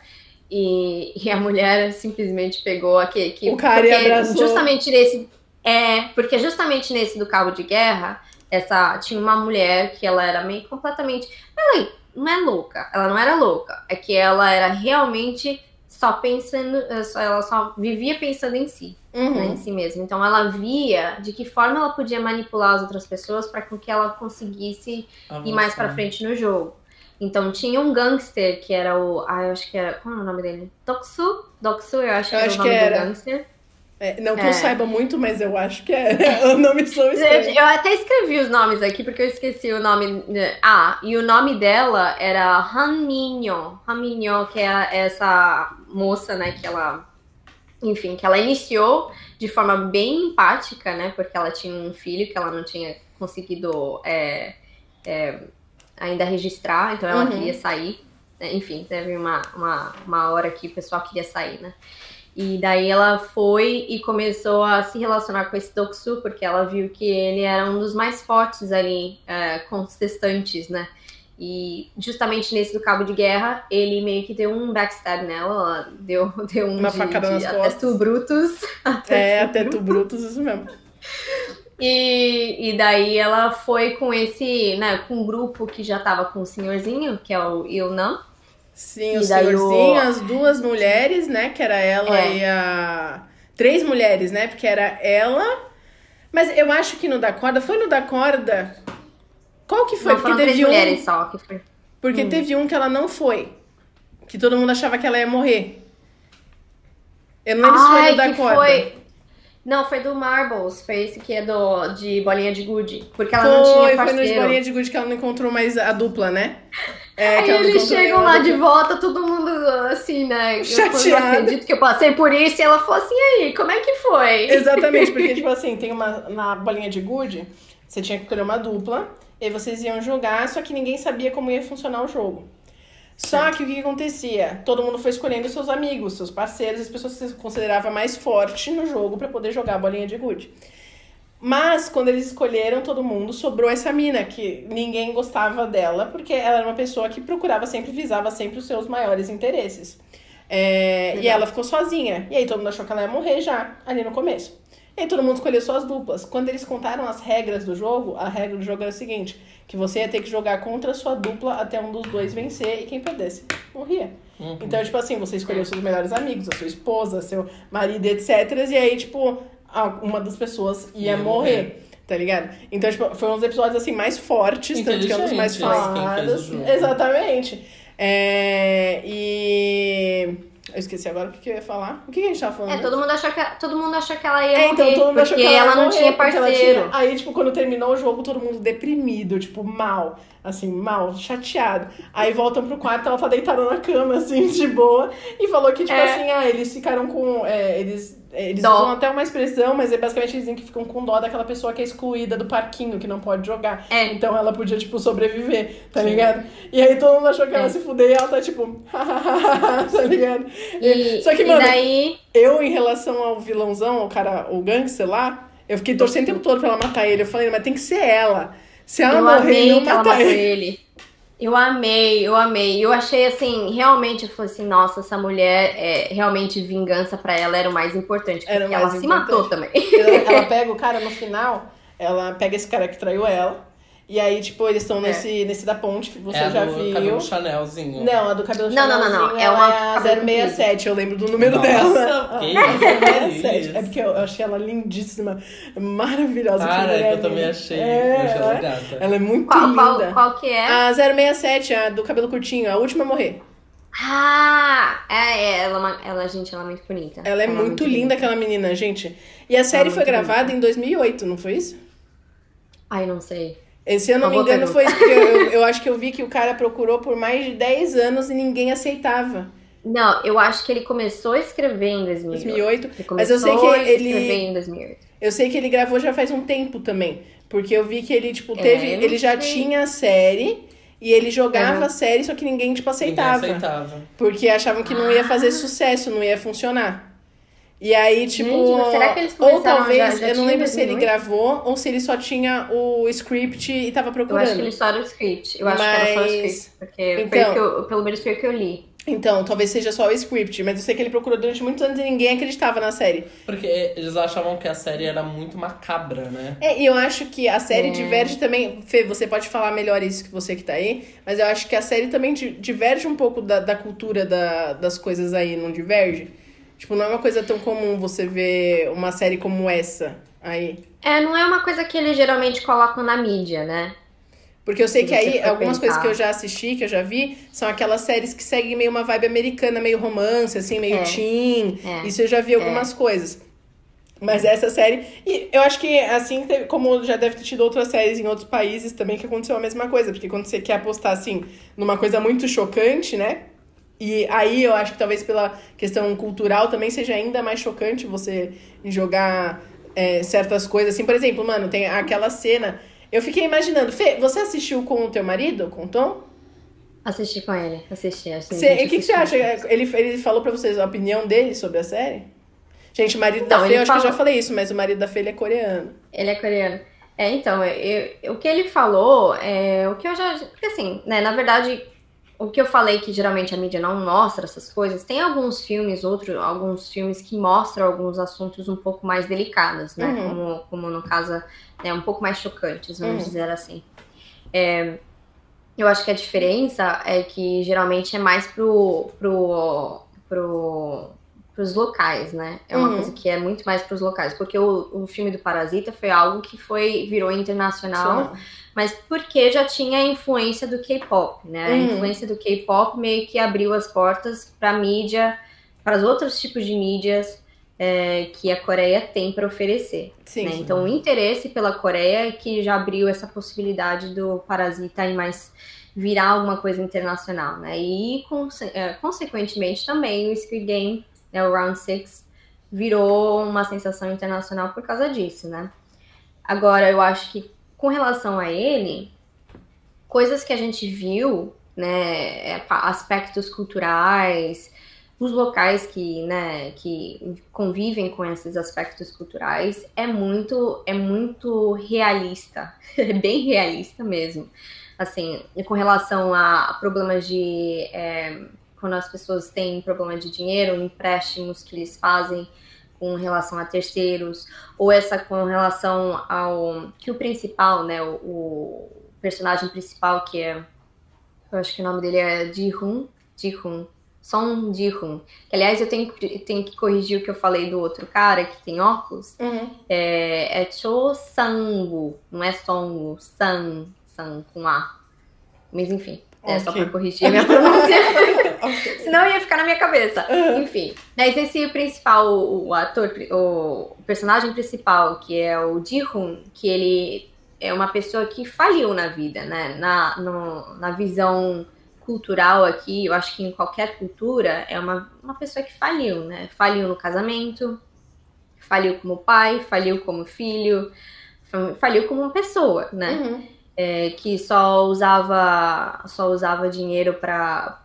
E, e a mulher simplesmente pegou aquele que O cara e porque abraçou. justamente nesse é porque justamente nesse do cabo de guerra essa tinha uma mulher que ela era meio completamente ela não é louca ela não era louca é que ela era realmente só pensando ela só vivia pensando em si né, em Uhum. si mesma então ela via de que forma ela podia manipular as outras pessoas para que ela conseguisse e mais pra Avançar. frente no jogo. Então tinha um gangster que era o. Ah, eu acho que era. Qual é o nome dele? Doksu? Doksu, eu acho que Eu era acho o nome que do era. gangster. É, não que É. eu saiba muito, mas eu acho que é. o nome sou estranho. Eu até escrevi os nomes aqui porque eu esqueci o nome. Ah, e o nome dela era Han Minho. Han Minho, que é essa moça, né, que ela. Enfim, que ela iniciou de forma bem empática, né? Porque ela tinha um filho que ela não tinha conseguido é, é, ainda registrar, então ela Uhum. queria sair. né, Enfim, teve uma, uma, uma hora que o pessoal queria sair, né? E daí ela foi e começou a se relacionar com esse Doksu, porque ela viu que ele era um dos mais fortes ali, é, contestantes, né? E justamente nesse do cabo de guerra, ele meio que deu um backstab nela, ela deu, deu um Uma de, facada de nas até costas. tu Brutus. É, até tu Brutus, isso mesmo. E, e daí ela foi com esse, né, com um grupo que já tava com o senhorzinho, que é o Ilnan. Sim, o senhorzinho, o- as duas mulheres, né? Que era ela É. e a. Três mulheres, né? Porque era ela. Mas eu acho que no da corda. Foi no da corda. Qual que foi? Não, Porque teve um. mulheres só que foi. Porque Hum. teve um que ela não foi. Que todo mundo achava que ela ia morrer. Eu não lembro se foi no da corda. foi. Não, foi do Marbles. Foi esse que é do, de bolinha de gude. Porque ela Foi, não tinha foi no de parceiro. bolinha de gude que ela não encontrou mais a dupla, né? É, Aí eles chegam lá de volta, todo mundo assim, né? Eu Chateada. não acredito que eu passei por isso. E ela falou assim, e aí, como é que foi? Exatamente, porque, tipo assim, tem uma. Na bolinha de gude, você tinha que escolher uma dupla, e vocês iam jogar, só que ninguém sabia como ia funcionar o jogo. Só que o que, acontecia? Todo mundo foi escolhendo seus amigos, seus parceiros, as pessoas que você considerava mais forte no jogo pra poder jogar a bolinha de gude. Mas quando eles escolheram todo mundo, sobrou essa mina, que ninguém gostava dela, porque ela era uma pessoa que procurava sempre, visava sempre os seus maiores interesses. É, e ela ficou sozinha. E aí todo mundo achou que ela ia morrer já, ali no começo. E aí todo mundo escolheu suas duplas. Quando eles contaram as regras do jogo, a regra do jogo era o seguinte: que você ia ter que jogar contra a sua dupla até um dos dois vencer e quem perdesse morria. Uhum. Então, tipo assim, você escolheu seus melhores amigos, a sua esposa, seu marido, etc. E aí, tipo, a- uma das pessoas ia, Ia morrer. morrer. Tá ligado? Então, tipo, foi um dos episódios assim mais fortes, tanto que é um dos mais né, falados. Exatamente. É, e. Eu esqueci agora o que, que eu ia falar. O que, que a gente tava falando? É, todo mundo achou que, todo mundo achou que ela ia É, morrer, então todo mundo achou porque que ela, ela, ia não morrer, tinha porque ela parceiro. tinha- Aí, tipo, quando terminou o jogo, todo mundo deprimido, tipo, mal. Assim, mal, chateado. Aí voltam pro quarto, ela tá deitada na cama, assim, de boa. E falou que, tipo É. assim, ah, eles ficaram com. é, eles eles Dó. usam até uma expressão, mas é basicamente eles dizem que ficam com dó daquela pessoa que é excluída do parquinho, que não pode jogar. É. Então ela podia, tipo, sobreviver, tá Sim. ligado? E aí todo mundo achou que ela É. se fuder e ela tá, tipo, tá ligado? E, Só que, mano, daí, eu, em relação ao vilãozão, o cara, o gangster lá, eu fiquei torcendo o tempo todo pra ela matar ele. Eu falei, mas tem que ser ela. Se ela eu morrer, não ela matar ele. ele. Eu amei, eu amei. Eu achei assim, realmente, eu falei assim, nossa, essa mulher, é, realmente, vingança pra ela era o mais importante. Porque mais ela se importante. matou também. Ela, ela pega o cara no final, ela pega esse cara que traiu ela. E aí, tipo, eles estão É. nesse, nesse da ponte que você é a já do viu. cabelo Chanelzinho. Não, a do cabelo Não, não, não, não. Chanelzinho, É ela uma é a cabelo 067, eu lembro do número Nossa, dela. que A isso, 067. isso. É porque eu achei ela lindíssima, maravilhosa. Cara, mulher é que eu também linda. achei. É, eu achei ela ela, gata. ela é muito Qual, linda. qual, qual que é? A 067, a do cabelo curtinho, a última a morrer. Ah, é, é, ela, é ela, gente, ela é muito bonita. Ela é muito linda, aquela menina, gente. E a série é foi muito gravada em 2008, não foi isso? Ai, não sei. Esse ano, não me engano, foi isso. Porque eu, eu, eu acho que eu vi que o cara procurou por mais de 10 anos e ninguém aceitava. Não, eu acho que ele começou a escrever em 2008. 2008. Ele Mas eu sei começou que a ele- escrever em 2008. Eu sei que ele gravou já faz um tempo também. Porque eu vi que ele, tipo, É, teve. eu não ele já sei. tinha a série. E ele jogava Uhum. a série, só que ninguém, tipo, Ninguém aceitava. aceitava. Porque achavam que não ia Ah. fazer sucesso, não ia funcionar. E aí, tipo. Gente, mas será que eles ou talvez, já- já eu não lembro se ele 2008? gravou ou se ele só tinha o script e tava Eu procurando. acho que ele só era o script. Eu acho que era só o Mas- script. Porque Então- que eu, pelo menos foi o que eu li. Então, talvez seja só o script, mas eu sei que ele procurou durante muitos anos e ninguém acreditava na série. Porque eles achavam que a série era muito macabra, né? É, e eu acho que a série É. diverge também. Fê, você pode falar melhor isso que você que tá aí, mas eu acho que a série também di- diverge um pouco da, da cultura da- das coisas aí, não diverge? Tipo, não é uma coisa tão comum você ver uma série como essa aí. É, não é uma coisa que eles geralmente colocam na mídia, né? Porque eu sei Se que aí, algumas coisas pensar. que eu já assisti, que eu já vi, são aquelas séries que seguem meio uma vibe americana, meio romance, assim, meio É. teen. É. Isso eu já vi algumas coisas. Mas essa série. E eu acho que, assim, como já deve ter tido outras séries em outros países também, que aconteceu a mesma coisa. Porque quando você quer apostar, assim, numa coisa muito chocante, né? E aí eu acho que talvez pela questão cultural também seja ainda mais chocante você jogar é, certas coisas. Assim, por exemplo, mano, tem aquela cena. Eu fiquei imaginando, Fê, você assistiu com o teu marido, com o Tom? Assisti com ele, assisti. assisti O que, que você acha? Ele, ele falou pra vocês a opinião dele sobre a série? Gente, o marido Então, da Fê, eu acho que eu já falei isso, mas o marido da Fê ele é coreano. Ele é coreano. É, então, eu- eu- o que ele falou, é, o que eu já. Porque assim, né, na verdade, o que eu falei que geralmente a mídia não mostra essas coisas, tem alguns filmes, outros, alguns filmes que mostram alguns assuntos um pouco mais delicados, né? Uhum. Como, como no caso, né, um pouco mais chocantes, vamos Uhum. dizer assim. É, eu acho que a diferença é que geralmente é mais pro, pro, pro, pros locais, né? É uma Uhum. coisa que é muito mais pros locais, porque o, o filme do Parasita foi algo que foi virou internacional, mas porque já tinha a influência do K-pop, né? A Uhum. influência do K-pop meio que abriu as portas para mídia, para os outros tipos de mídias é, que a Coreia tem para oferecer. Sim. né? Então, o interesse pela Coreia é que já abriu essa possibilidade do Parasita e mais virar alguma coisa internacional, né? E, conse- é, consequentemente, também o Squid Game, né, o Round Six, virou uma sensação internacional por causa disso, né? Agora, eu acho que com relação a ele, coisas que a gente viu, né, é, aspectos culturais, os locais que, né, que convivem com esses aspectos culturais é muito, é muito realista, é bem realista mesmo. Assim, com relação a problemas de é, quando as pessoas têm problema de dinheiro, empréstimos que eles fazem com relação a terceiros, ou essa com relação ao que o principal, né, o, o personagem principal que é, eu acho que o nome dele é Ji-hoon, Ji-hoon, Song Ji-hoon. Que, aliás, eu tenho, que- tenho que corrigir o que eu falei do outro cara que tem óculos. Uhum. É, é Cho Sang-woo, não é Song, Sang, Sang com A. Mas enfim, é só pra corrigir a minha pronúncia. Senão ia ficar na minha cabeça. Uhum. Enfim. Mas esse principal, o, ator, o, personagem principal, que é o Ji-hoon, que ele é uma pessoa que faliu na vida, né? Na, no- na visão cultural aqui, eu acho que em qualquer cultura, é uma, uma pessoa que faliu, né? Faliu no casamento, faliu como pai, faliu como filho, fa- faliu como uma pessoa, né? Uhum. É, que só usava só usava dinheiro para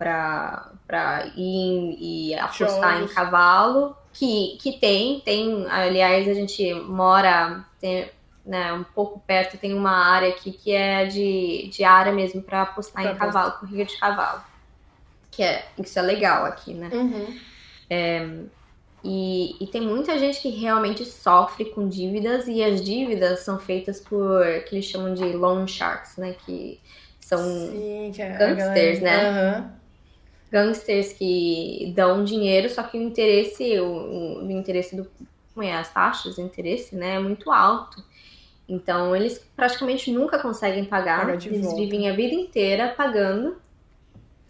para ir e apostar Jogos. em cavalo que, que tem tem aliás a gente mora tem, né, um pouco perto tem uma área aqui que é de, de área mesmo para apostar Pra em cavalo corrida de cavalo que é isso é legal aqui né Uhum. E, e tem muita gente que realmente sofre com dívidas e as dívidas são feitas por que eles chamam de loan sharks, né? Que são Sim, que é gangsters, galera- né? Aham. gangsters que dão dinheiro, só que o interesse, o, o- o interesse do, como é, as taxas de interesse, né, é muito alto. Então eles praticamente nunca conseguem pagar. Eles volta. vivem a vida inteira pagando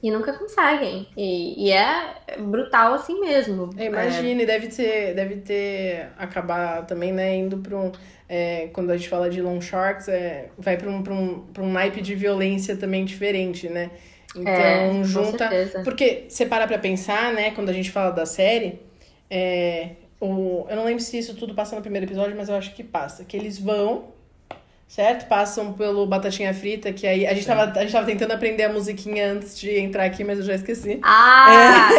e nunca conseguem. E, e é brutal assim mesmo. É, Imagine, deve ter, deve ter acabar também, né, indo para um. é, quando a gente fala de long sharks, é, vai para um, pra um, pra um naipe de violência também diferente, né? Então, É, com junta. certeza. Porque você para pra pensar, né, quando a gente fala da série, é, o, eu não lembro se isso tudo passa no primeiro episódio, mas eu acho que passa. Que eles vão, certo? Passam pelo Batatinha Frita, que aí a gente, tava, a gente tava tentando aprender a musiquinha antes de entrar aqui, mas eu já esqueci. Ah!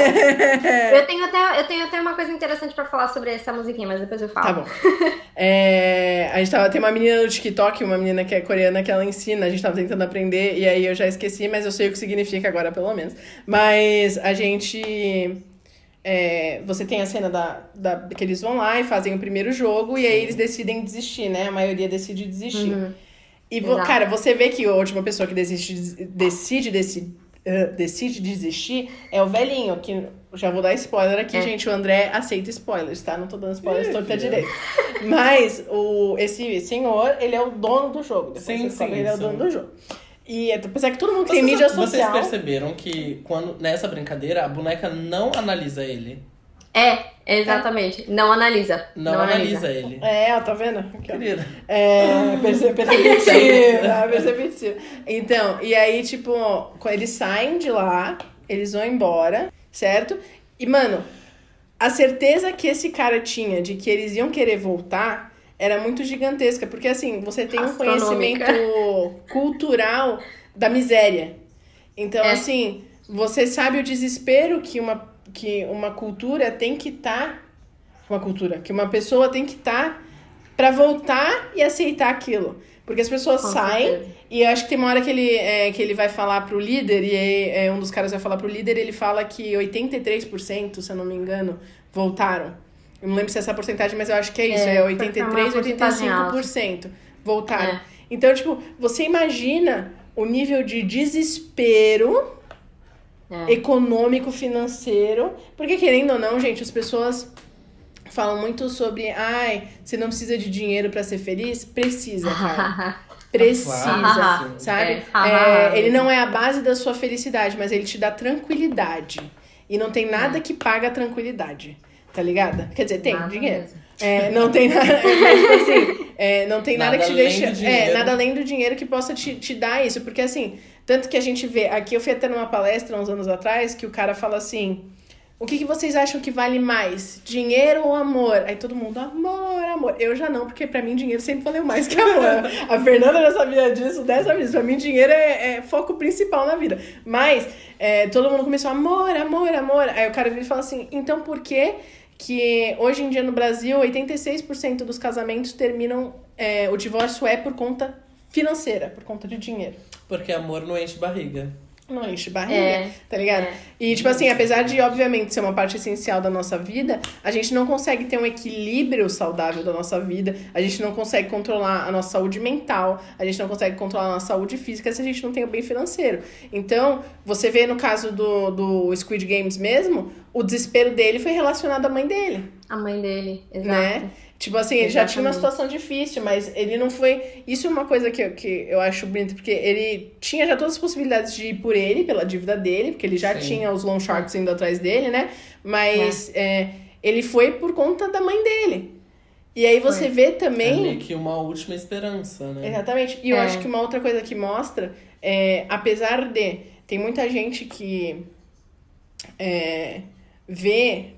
É. Eu, tenho até, eu tenho até uma coisa interessante pra falar sobre essa musiquinha, mas depois eu falo. Tá bom. É, a gente tava, tem uma menina no TikTok, uma menina que é coreana, que ela ensina, a gente tava tentando aprender, e aí eu já esqueci, mas eu sei o que significa agora, pelo menos. Mas a gente. É, você tem a cena da, da, que eles vão lá e fazem o primeiro jogo, e aí eles decidem desistir, né? A maioria decide desistir. Uhum. E, Exato. cara, você vê que a última pessoa que desiste, decide, decide, decide desistir é o velhinho, que já vou dar spoiler aqui, É. gente. O André aceita spoilers, tá? Não tô dando spoilers, Ih, torta direito. Mas o, esse senhor, ele é o dono do jogo. Depois Sim, sim, que ele é o sim. dono do jogo. E é- apesar que todo mundo tem Vocês, mídia vocês social. perceberam que quando nessa brincadeira a boneca não analisa ele. É, exatamente. Não analisa. Não, analisa. ele. É, ó, tá vendo? Aqui, ó. Querida. É, perce- perceptível, é, perceptível. Então, e aí, tipo, quando eles saem de lá, eles vão embora, certo? E, mano, a certeza que esse cara tinha de que eles iam querer voltar era muito gigantesca, porque assim, você tem um conhecimento cultural da miséria. Então, É. assim, você sabe o desespero que uma, que uma cultura tem que estar. uma cultura, que uma pessoa tem que estar pra voltar e aceitar aquilo. Porque as pessoas Com saem certeza. e eu acho que tem uma hora que ele, é, que ele vai falar pro líder, e aí, é, um dos caras vai falar pro líder, ele fala que 83%, se eu não me engano, voltaram. Eu não lembro se é essa porcentagem, mas eu acho que é isso, É, é, foi 83, uma porcentagem 85% voltaram. É. Então, tipo, você imagina o nível de desespero É. econômico, financeiro. Porque, querendo ou não, gente, as pessoas falam muito sobre, ai, você não precisa de dinheiro pra ser feliz. Precisa, cara. Precisa, Claro, sim. sabe? É. É, ele não é a base da sua felicidade, mas ele te dá tranquilidade. E não tem nada que paga a tranquilidade. Tá ligada? Quer dizer, tem Nada dinheiro. É, não tem nada. mas, tipo assim, é, não tem nada, Nada que te deixe. É, nada além do dinheiro que possa te, te dar isso. Porque assim, tanto que a gente vê. Aqui eu fui até numa palestra uns anos atrás que o cara fala assim. O que, que vocês acham que vale mais? Dinheiro ou amor? Aí todo mundo, amor, amor. Eu já não, porque pra mim dinheiro sempre valeu mais que amor. A Fernanda já sabia disso, dessa vez. Pra mim dinheiro é, é foco principal na vida. Mas é, todo mundo começou, amor, amor, amor. Aí o cara vira e fala assim, então por que que hoje em dia no Brasil 86% dos casamentos terminam, é, o divórcio é por conta financeira, por conta de dinheiro. Porque amor não enche barriga. Não enche barriga, É, tá ligado? é. E, tipo assim, apesar de, obviamente, ser uma parte essencial da nossa vida, a gente não consegue ter um equilíbrio saudável da nossa vida, a gente não consegue controlar a nossa saúde mental, a gente não consegue controlar a nossa saúde física se a gente não tem o bem financeiro. Então, você vê no caso do, do Squid Games mesmo, o desespero dele foi relacionado à mãe dele A mãe dele, exato. né? Tipo assim, ele já tinha uma Exatamente. situação difícil, mas ele não foi. Isso é uma coisa que, eu- que eu acho bonito, porque ele tinha já todas as possibilidades de ir por ele, pela dívida dele, porque ele já Sim. tinha os Long Sharks indo atrás dele, né? Mas é, ele foi por conta da mãe dele. E aí você Foi. vê É também. meio que uma última esperança, né? Exatamente. E eu É. acho que uma outra coisa que mostra é, apesar de tem muita gente que é, vê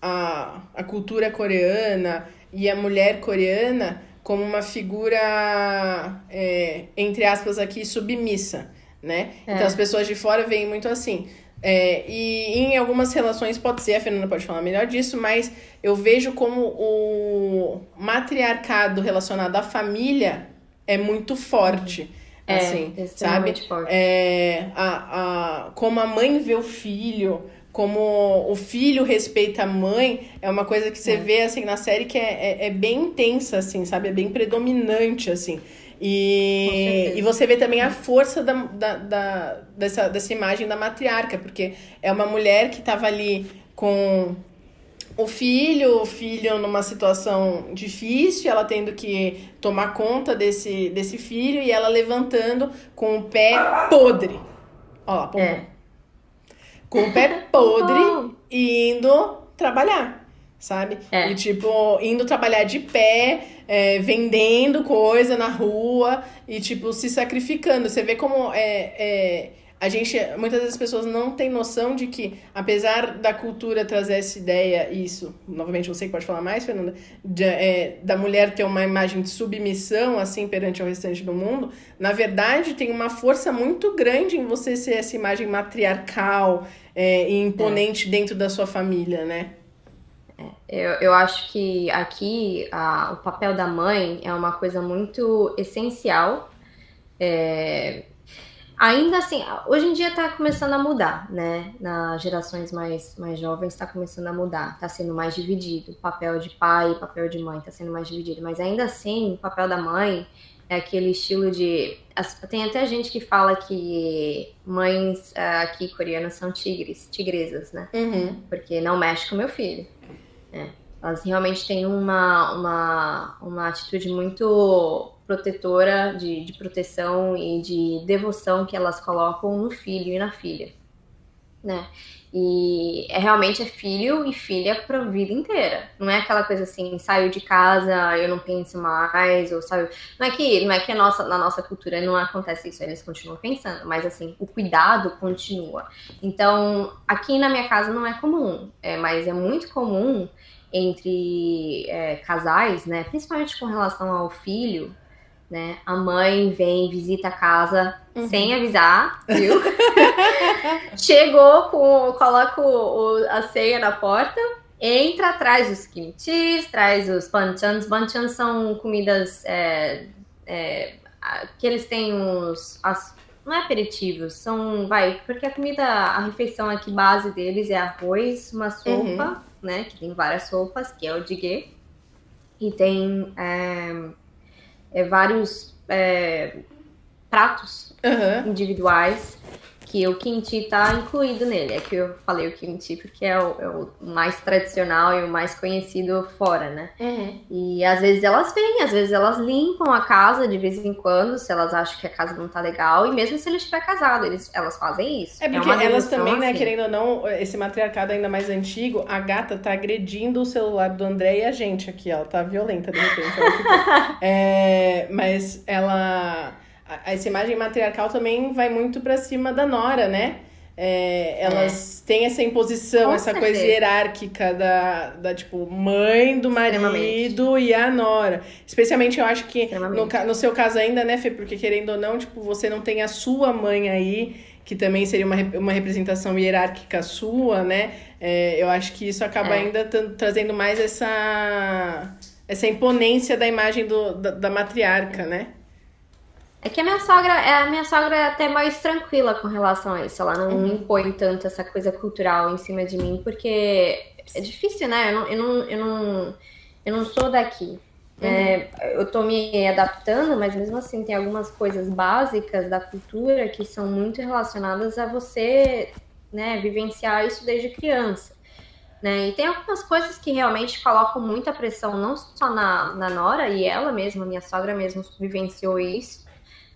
a, a cultura coreana e a mulher coreana como uma figura, é, entre aspas, aqui, submissa, né? É. Então as pessoas de fora veem muito assim. É, e em algumas relações pode ser, a Fernanda pode falar melhor disso, mas eu vejo como o matriarcado relacionado à família é muito forte. É, assim, sabe? forte. É, a, a, como a mãe vê o filho, como o filho respeita a mãe, é uma coisa que você É. vê assim na série que é, é, é bem intensa, assim, sabe? É bem predominante, assim. E, e você vê também a força da, da, da- dessa, dessa imagem da matriarca, porque é uma mulher que estava ali com o filho, o filho numa situação difícil, ela tendo que tomar conta desse, desse filho e ela levantando com o pé podre. Ó lá, pompom. É. Com o pé podre e indo trabalhar, sabe? É. E tipo, indo trabalhar de pé, é, vendendo coisa na rua e tipo, se sacrificando. Você vê como é, é, a gente, muitas vezes as pessoas não têm noção de que, apesar da cultura trazer essa ideia, isso, novamente você que pode falar mais, Fernanda, de, é, da mulher ter uma imagem de submissão, assim, perante o restante do mundo, na verdade tem uma força muito grande em você ser essa imagem matriarcal é, e imponente dentro da sua família, né? Eu, eu acho que aqui a- o papel da mãe é uma coisa muito essencial. É, ainda assim, hoje em dia está começando a mudar, né? Nas gerações mais, mais jovens está começando a mudar, está sendo mais dividido. O papel de pai e papel de mãe está sendo mais dividido. Mas ainda assim, o papel da mãe é aquele estilo de. Tem até gente que fala que mães ah, aqui coreanas são tigres, tigresas, né? Uhum. porque não mexe com meu filho. né? Elas realmente têm uma, uma, uma atitude muito protetora, de, de proteção e de devoção que elas colocam no filho e na filha. Né? E é realmente é filho e filha pra vida inteira. Não é aquela coisa assim, saio de casa, eu não penso mais, ou saio. Não é que, não é que a nossa, na nossa cultura não acontece isso, eles continuam pensando, mas assim, o cuidado continua. Então, aqui na minha casa não é comum, é, mas é muito comum entre é, casais, né? Principalmente com relação ao filho, né? A mãe vem, visita a casa Uhum. sem avisar, viu? Chegou, com, coloca o, o- a ceia na porta, entra, traz os kimchis, traz os banchans. Banchans são comidas é, é, que eles têm os. As, não é aperitivos, são. Vai, porque a comida, a refeição aqui base deles é arroz, uma sopa, né? Que tem várias sopas, que é o diguê. E tem é, é, vários é, pratos Aham. individuais que o kimchi tá incluído nele. É que eu falei o kimchi porque é o, é o mais tradicional e o mais conhecido fora, né? Uhum. E às vezes elas vêm, às vezes elas limpam a casa de vez em quando, se elas acham que a casa não tá legal, e mesmo se ele estiver casado, eles, elas fazem isso. É porque uma elas também, né, assim. querendo ou não, esse matriarcado ainda mais antigo, a gata tá agredindo o celular do André e a gente aqui, ela tá violenta de repente. É, mas ela. Essa imagem matriarcal também vai muito pra cima da Nora, né? É, elas têm essa imposição, Com essa certeza. coisa hierárquica da, da, tipo, mãe do marido e a Nora. Especialmente, eu acho que no, no seu caso ainda, né, Fê? Porque querendo ou não, tipo, você não tem a sua mãe aí, que também seria uma, uma representação hierárquica sua, né? É, eu acho que isso acaba É. ainda trazendo mais essa, essa imponência da imagem do, da, da matriarca, né? É que a minha sogra, é, a minha sogra é até mais tranquila com relação a isso. Ela não Uhum. impõe tanto essa coisa cultural em cima de mim, porque é difícil, né? Eu não, eu não, eu não, eu não sou daqui. É, eu tô me adaptando, mas mesmo assim tem algumas coisas básicas da cultura que são muito relacionadas a você, né, vivenciar isso desde criança. Né? E tem algumas coisas que realmente colocam muita pressão, não só na, na Nora, e ela mesma, minha sogra mesmo vivenciou isso,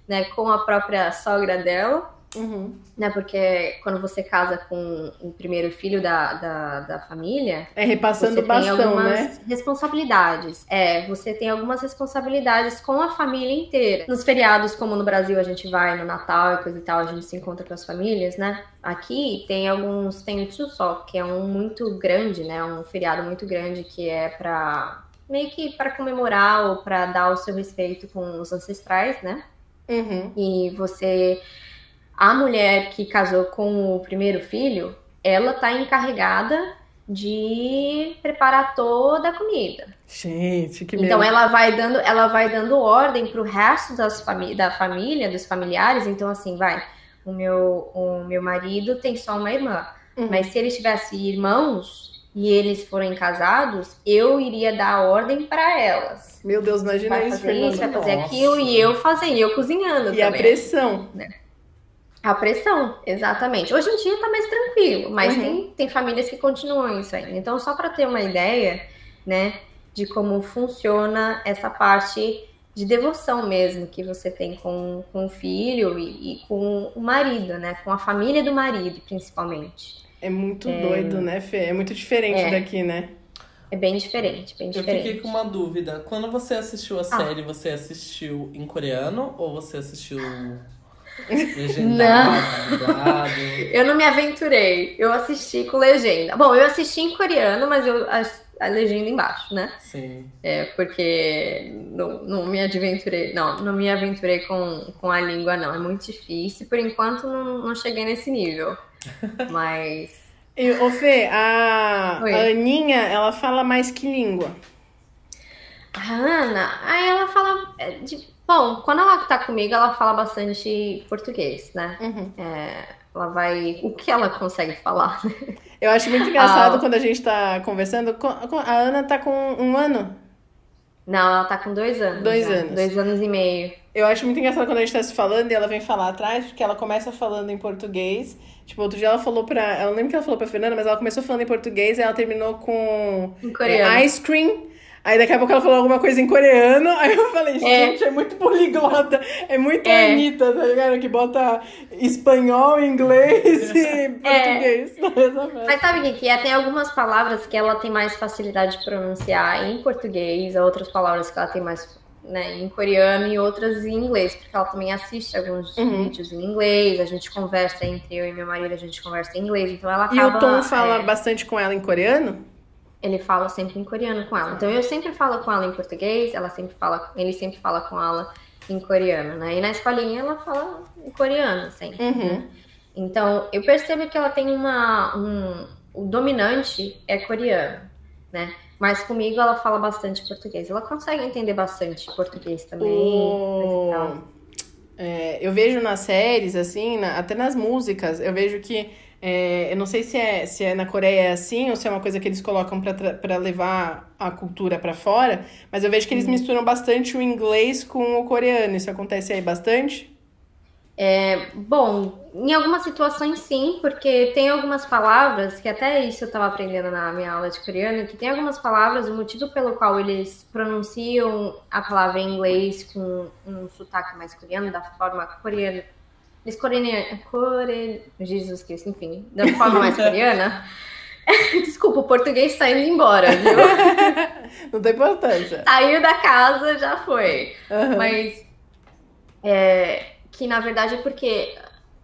né, com a própria sogra dela, Uhum. né, porque quando você casa com o primeiro filho da, da, da família, É repassando você bastão, tem algumas né? responsabilidades. É, você tem algumas responsabilidades com a família inteira. Nos feriados, como no Brasil a gente vai no Natal e coisa e tal, a gente se encontra com as famílias, né? Aqui tem alguns, tem o Chuseok, que é um muito grande, né? Um feriado muito grande que é pra meio que para comemorar ou para dar o seu respeito com os ancestrais, né? Uhum. E você. A mulher que casou com o primeiro filho, ela tá encarregada de preparar toda a comida. Gente, que Então ela vai dando, ela vai dando ordem pro resto das fami da família, dos familiares. Então assim, vai. O meu, o meu marido tem só uma irmã, Uhum. mas se ele tivesse irmãos e eles forem casados, eu iria dar ordem para elas. Meu Deus, imagina Vai isso, fazer isso, vai fazer Nossa. aquilo e eu fazendo, e eu cozinhando E a também. pressão. A pressão, exatamente. Hoje em dia tá mais tranquilo, mas Uhum. tem, tem famílias que continuam isso ainda. Então, só para ter uma ideia, né, de como funciona essa parte de devoção mesmo que você tem com, com o filho e, e com o marido, né, com a família do marido, principalmente. É muito doido, né, Fê? É muito diferente É. daqui, né? É bem diferente, bem Eu diferente. fiquei com uma dúvida. Quando você assistiu a Ah. série, você assistiu em coreano ou você assistiu legendado, dublado? Eu não me aventurei, eu assisti com legenda. Bom, eu assisti em coreano, mas eu a, legenda embaixo, né? Sim. É, porque não, não me aventurei, não, não me aventurei com, com a língua, não. É muito difícil. Por enquanto, não, não cheguei nesse nível. Mas. E, ô Fê, a, Oi. a Aninha, ela fala mais que língua? A Ana, aí ela fala. é, de- bom, quando ela tá comigo, ela fala bastante português, né? Uhum. Ela vai. O que ela consegue falar? Eu acho muito engraçado Ah. quando a gente tá conversando. co- co- A Ana tá com um ano. Não, ela tá com dois anos. Dois já. anos. Dois anos e meio. Eu acho muito engraçado quando a gente tá se falando e ela vem falar atrás, porque ela começa falando em português. Tipo, outro dia ela falou pra. Eu não lembro que ela falou pra Fernanda, mas ela começou falando em português e ela terminou com Em coreano. é, ice cream. Aí daqui a pouco ela falou alguma coisa em coreano. Aí eu falei, É. gente, é, muito poliglota. É muito É. Anitta, tá ligado? Que bota espanhol, inglês e português. Nessa festa. Mas sabe o que é? Tem algumas palavras que ela tem mais facilidade de pronunciar em português, outras palavras que ela tem mais né, em coreano e outras em inglês, porque ela também assiste alguns Uhum. vídeos em inglês, a gente conversa entre eu e meu marido, a gente conversa em inglês, então ela E acaba... o Tom fala é, bastante com ela em coreano? Ele fala sempre em coreano com ela. Então eu sempre falo com ela em português, ela sempre fala, ele sempre fala com ela em coreano, né? E na escolinha ela fala em coreano sempre. Uhum. né? Então eu percebo que ela tem uma um, o dominante é coreano, né? Mas comigo ela fala bastante português. Ela consegue entender bastante português também. coisa e tal. O... É, eu vejo nas séries, assim, na- até nas músicas, eu vejo que. É, eu não sei se é, se é na Coreia é assim ou se é uma coisa que eles colocam pra levar a cultura pra fora, mas eu vejo que eles misturam bastante o inglês com o coreano. Isso acontece aí bastante? Bom, em algumas situações sim, porque tem algumas palavras, que até isso eu estava aprendendo na minha aula de coreano, que tem algumas palavras, o motivo pelo qual eles pronunciam a palavra em inglês com um sotaque mais coreano, da forma coreana. Eles coreana, core, Jesus Cristo, enfim, da forma mais coreana. Desculpa, o português está indo embora, viu? Não tem importância. Saiu da casa, já foi. Aham. Mas é, que na verdade é porque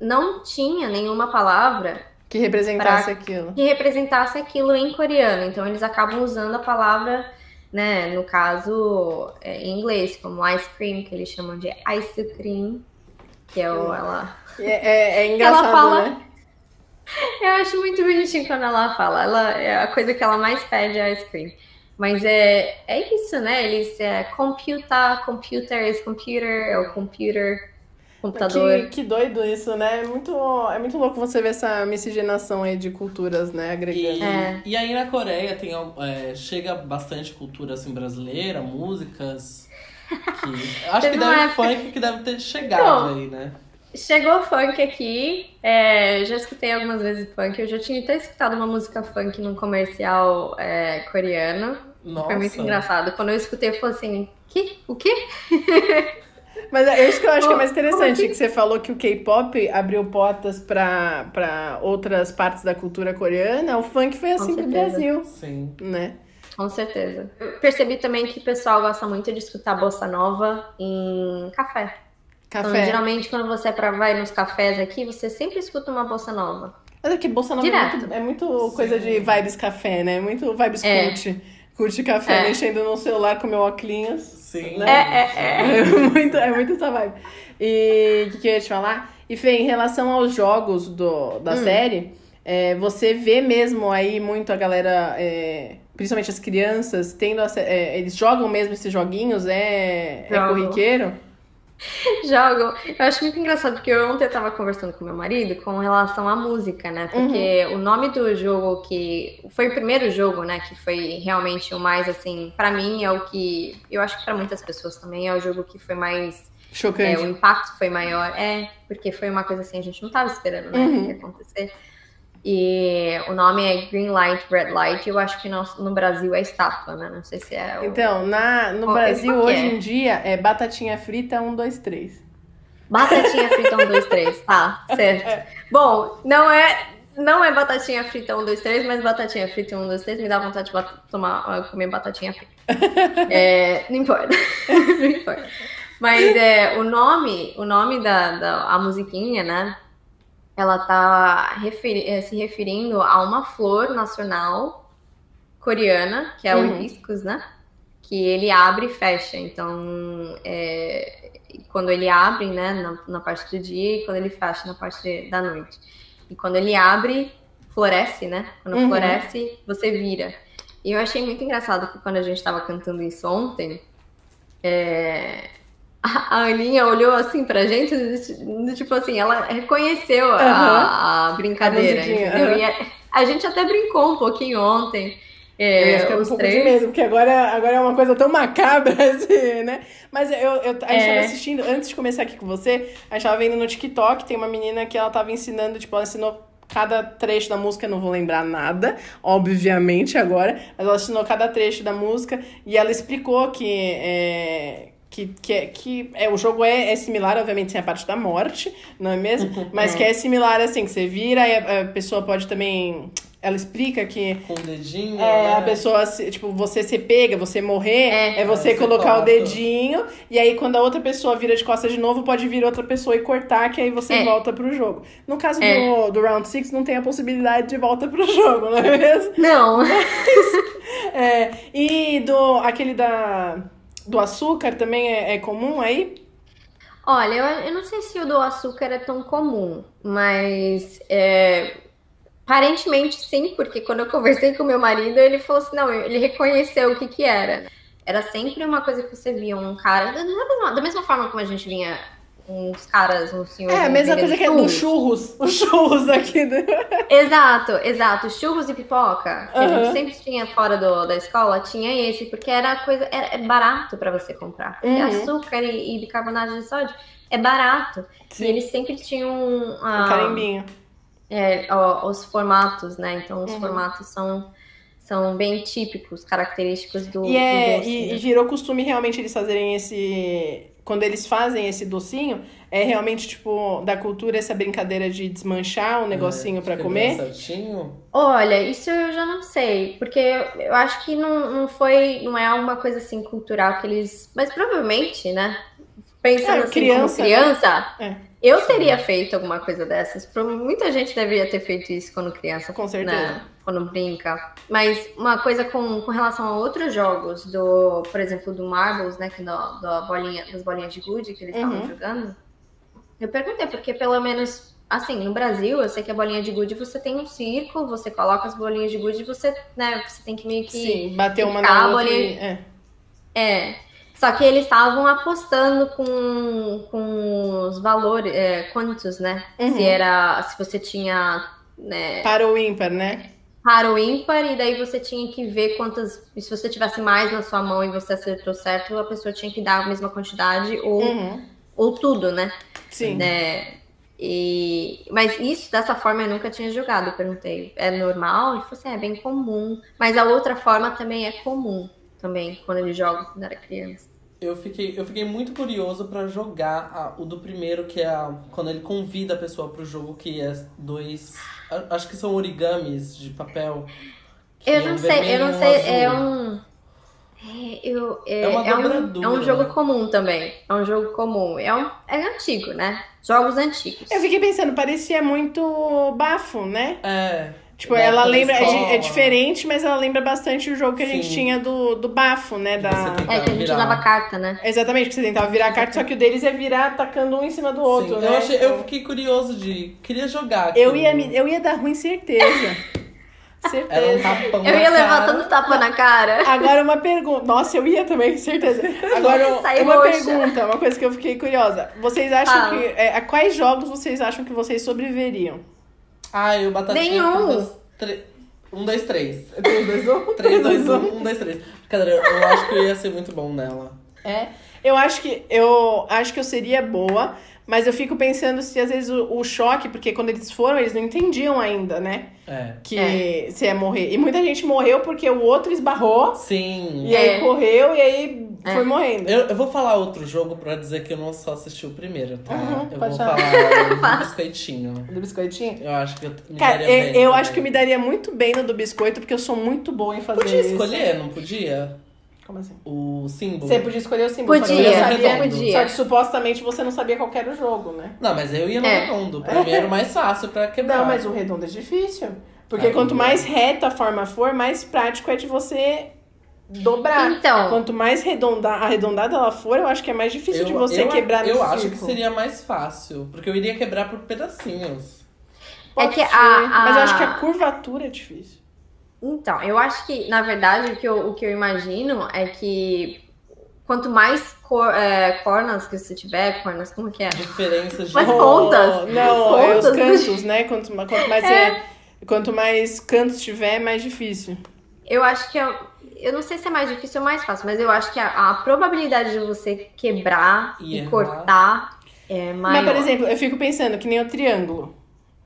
não tinha nenhuma palavra Que representasse Pra- aquilo. que representasse aquilo em coreano. Então eles acabam usando a palavra, né, no caso é, em inglês, como ice cream, que eles chamam de ice cream, que é o ela. É, é, é engraçado, fala- né? Eu acho muito bonitinho quando ela fala. Ela é a coisa que ela mais pede é ice cream. Mas é, é isso, né? Eles é computa, computers, computer, é o computer, computador. Que, que doido isso, né? É muito, é muito louco você ver essa miscigenação aí de culturas, né? E, Agregando. É. e aí na Coreia tem, é, chega bastante cultura assim, brasileira, músicas. Que, acho Teve que deve época- funk que deve ter chegado Não. aí, né? Chegou funk aqui, é, já escutei algumas vezes funk. Eu já tinha até escutado uma música funk num comercial é, coreano. Nossa. Foi muito engraçado. Quando eu escutei, eu falei assim: que? O quê? Mas é isso que eu acho que é mais Como interessante, assim? que você falou que o K-pop abriu portas pra outras partes da cultura coreana. O funk foi assim pro. Brasil, Sim. né? Com certeza. Eu percebi também que o pessoal gosta muito de escutar bossa nova em café. Então, Café. geralmente, quando você pra- vai nos cafés aqui, você sempre escuta uma bossa nova. Mas é que Bolsa Nova é muito, é muito coisa de vibes café, né? Muito vibes É. cult. Curte café, É. mexendo no celular com meu óculos. Sim. Né? É, é, É muito, é muito essa vibe. E o que, que eu ia te falar? E Fê, em relação aos jogos do, da Hum. série, é, você vê mesmo aí muito a galera, é, principalmente as crianças, tendo essa- é, eles jogam mesmo esses joguinhos? É, é corriqueiro? Jogam. Eu acho muito engraçado porque eu ontem eu tava conversando com meu marido com relação à música, né? Porque o nome do jogo que foi o primeiro jogo, né, que foi realmente o mais assim, pra mim é o que eu acho que pra muitas pessoas também é o jogo que foi mais é, Chocante. o impacto foi maior, é, porque foi uma coisa assim, a gente não tava esperando, né, Uhum. que ia acontecer. E o nome é Green Light, Red Light, eu acho que no, no Brasil é estátua, né? Não sei se é o... Então, na, no Qual- Brasil, que hoje é? em dia, é batatinha frita 1, 2, 3. Batatinha frita 1, 2, 3. Tá, certo. Bom, não é, não é batatinha frita 1, 2, 3, mas batatinha frita 1, 2, 3 me dá vontade de tomar, ah, comer batatinha frita. É, não importa. não importa. Mas é, o nome, o nome da, da a musiquinha, né? Ela tá referi- eh, se referindo a uma flor nacional coreana, que é o Uhum. hibiscus, né? Que ele abre e fecha. Então, é, quando ele abre, né, na, na parte do dia e quando ele fecha na parte da noite. E quando ele abre, floresce, né? Quando Uhum. floresce, você vira. E eu achei muito engraçado que quando a gente tava cantando isso ontem, é, a Aninha olhou assim pra gente, tipo assim, ela reconheceu a, a brincadeira, A a, a gente até brincou um pouquinho ontem. é, Eu um os pouco três. de medo, porque agora, agora é uma coisa tão macabra, assim, né? Mas eu, eu, a gente É. tava assistindo, antes de começar aqui com você, a gente tava vendo no TikTok, tem uma menina que ela tava ensinando, tipo, ela ensinou cada trecho da música, eu não vou lembrar nada, obviamente, agora, mas ela ensinou cada trecho da música e ela explicou que. É, que, que, é- que é, o jogo é, é similar, obviamente, sem a parte da morte, não é mesmo? Mas É. que é similar, assim, que você vira e a, a pessoa pode também. Ela explica que Com o dedinho. é, né? a pessoa, se- tipo, você ser pega, você morrer, é, É. você você colocar o corta. dedinho, e aí quando a outra pessoa vira de costas de novo, pode vir outra pessoa e cortar, que aí você É. volta pro jogo. No caso É. do, do Round 6, não tem a possibilidade de volta pro jogo, não é mesmo? Não, É, e do, aquele da, do açúcar também é, é comum aí? Olha, eu, eu não sei se o do açúcar é tão comum, mas é, aparentemente sim, porque quando eu conversei com meu marido, ele falou assim, não, ele reconheceu o que que era. Era sempre uma coisa que você via um cara, da mesma, da mesma forma como a gente vinha uns caras, uns senhores. É, a mesma coisa que é do churros. Os churros aqui. Do... Exato, exato. Churros e pipoca, que a Aham. gente sempre tinha fora do, da escola, tinha esse, porque era coisa, era, é barato pra você comprar. Porque Uhum. açúcar e, e bicarbonato de sódio é barato. Sim. E eles sempre tinham ah, O carimbinho. é, ó, os formatos, né? Então os Uhum. formatos são, são bem típicos, característicos do, E, é, do doce. e, né? e virou costume realmente eles fazerem esse. Quando eles fazem esse docinho, é realmente, tipo, da cultura essa brincadeira de desmanchar o negocinho pra Quebrar comer. certinho. Olha, isso eu já não sei, porque eu acho que não, não foi, não é uma coisa assim cultural que eles. Mas provavelmente, né? Pensando É, assim criança, como criança, É. eu teria feito alguma coisa dessas. Muita gente deveria ter feito isso quando criança. Com certeza. né? Quando brinca. Mas uma coisa com, com relação a outros jogos, do, por exemplo, do Marbles, né? Que da, da bolinha, das bolinhas de gude que eles estavam Uhum. jogando. Eu perguntei, porque pelo menos, assim, no Brasil, eu sei que a bolinha de gude você tem um círculo, você coloca as bolinhas de gude e você, né, você tem que meio que. Sim, bater uma na outra. bolinha- É. É. Só que eles estavam apostando com, com os valores, é, quantos, né? Uhum. Se era. Se você tinha. Né, Para o ímpar, né? Para o ímpar, e daí você tinha que ver quantas. Se você tivesse mais na sua mão e você acertou certo, a pessoa tinha que dar a mesma quantidade ou, Uhum. ou tudo, né? Sim. né? E... Mas isso, dessa forma, eu nunca tinha jogado. Eu perguntei, é normal? Ele falou assim, é bem comum. Mas a outra forma também é comum, também, quando ele joga quando era criança. Eu fiquei, eu fiquei muito curioso pra jogar a- o do primeiro, que é a- quando ele convida a pessoa pro jogo, que é dois. Acho que são origamis de papel. Eu é não um sei, eu não sei, é um. É, eu, é, É uma é um, dobradura, é um jogo né? comum também. É um jogo comum. É, um, é antigo, né? Jogos antigos. Eu fiquei pensando, parecia muito bafo, né? É. Tipo, Da ela lembra, é, é diferente, mas ela lembra bastante o jogo que a gente Sim. tinha do, do bafo, né? Da... É que a gente virar. usava carta, né? Exatamente, que você tentava virar a carta, só que o deles é virar atacando um em cima do outro, Sim, né? eu, achei, eu fiquei curioso de. Queria jogar. Eu ia, me- eu ia dar ruim, certeza. certeza. Um Eu ia levar cara. tanto tapa na cara. Agora uma pergunta. Nossa, eu ia também, certeza. Agora uma roxa. pergunta, uma coisa que eu fiquei curiosa. Vocês acham Fala. que. é, a quais jogos vocês acham que vocês sobreviveriam? Ah, eu batatinha. Nenhum. tre- Um, dois, três. 3, 2, 1. 3, 2, 1, 1, 2, 3. Brincadeira, eu acho que eu ia ser muito bom nela. É. Eu acho que eu acho que eu seria boa, mas eu fico pensando se às vezes o, o choque, porque quando eles foram, eles não entendiam ainda, né? É. Que se ia morrer. E muita gente morreu porque o outro esbarrou Sim. e aí É. correu e aí É. foi morrendo. Eu, eu vou falar outro jogo pra dizer que eu não só assisti o primeiro, tá? Uhum, eu pode vou falar. falar do biscoitinho. Do biscoitinho? Eu acho que eu me Cara, daria eu, bem eu também. acho que me daria muito bem no do biscoito, porque eu sou muito boa em fazer Podia isso. escolher, não podia? Como assim? O símbolo. Você podia escolher o símbolo. só que Podia, eu sabia, podia. Só que supostamente você não sabia qual era o jogo, né? Não, mas eu ia no É. redondo. Primeiro, mais fácil pra quebrar. Não, mas o redondo é difícil. Porque Ah, quanto mais reta a forma for, mais prático é de você dobrar. Então, Quanto mais redonda, arredondada ela for, eu acho que é mais difícil de você eu, quebrar no Eu acho que seria mais fácil. Porque eu iria quebrar por pedacinhos. Pode É que ser, a- Mas eu a- acho que a curvatura é difícil. Então, eu acho que, na verdade, o que eu, o que eu imagino é que quanto mais cor, é, cornas que você tiver, cornas, como que é? Diferenças de. Mas pontas. Não, é os Pontas. cantos, né? Quanto, quanto mais você- quanto mais cantos tiver, mais difícil. Eu acho que é, eu não sei se é mais difícil ou mais fácil, mas eu acho que a, a probabilidade de você quebrar E e, cortar é maior. Mas, por exemplo, eu fico pensando que nem o triângulo.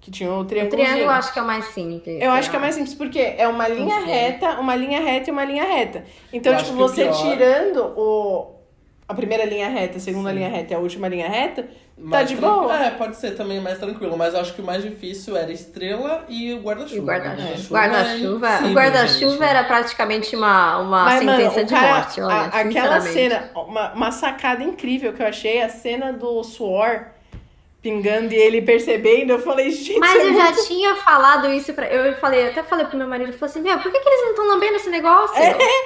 Que tinha o o triângulo. triângulo eu acho que é o mais simples. Eu acho que é mais simples, porque é uma linha Sim. reta, uma linha reta e uma linha reta. Então, Eu tipo, o você pior- tirando o, a primeira linha reta, a segunda linha reta e a última linha reta, mais de tranquilo. boa. É, pode ser também mais tranquilo. Mas eu acho que o mais difícil era estrela e o E guarda-chuva. o guarda-chuva. é Guarda-chuva impossível, o guarda-chuva gente. era praticamente uma, uma Mas, mano, sentença o de cara, morte. Olha, a- aquela cena, uma, uma sacada incrível que eu achei, a cena do suor pingando e ele percebendo, eu falei, gente, Mas é eu muito- já tinha falado isso pra. Eu falei, até falei pro meu marido, eu falei assim, meu, por que, que eles não estão lambendo esse negócio?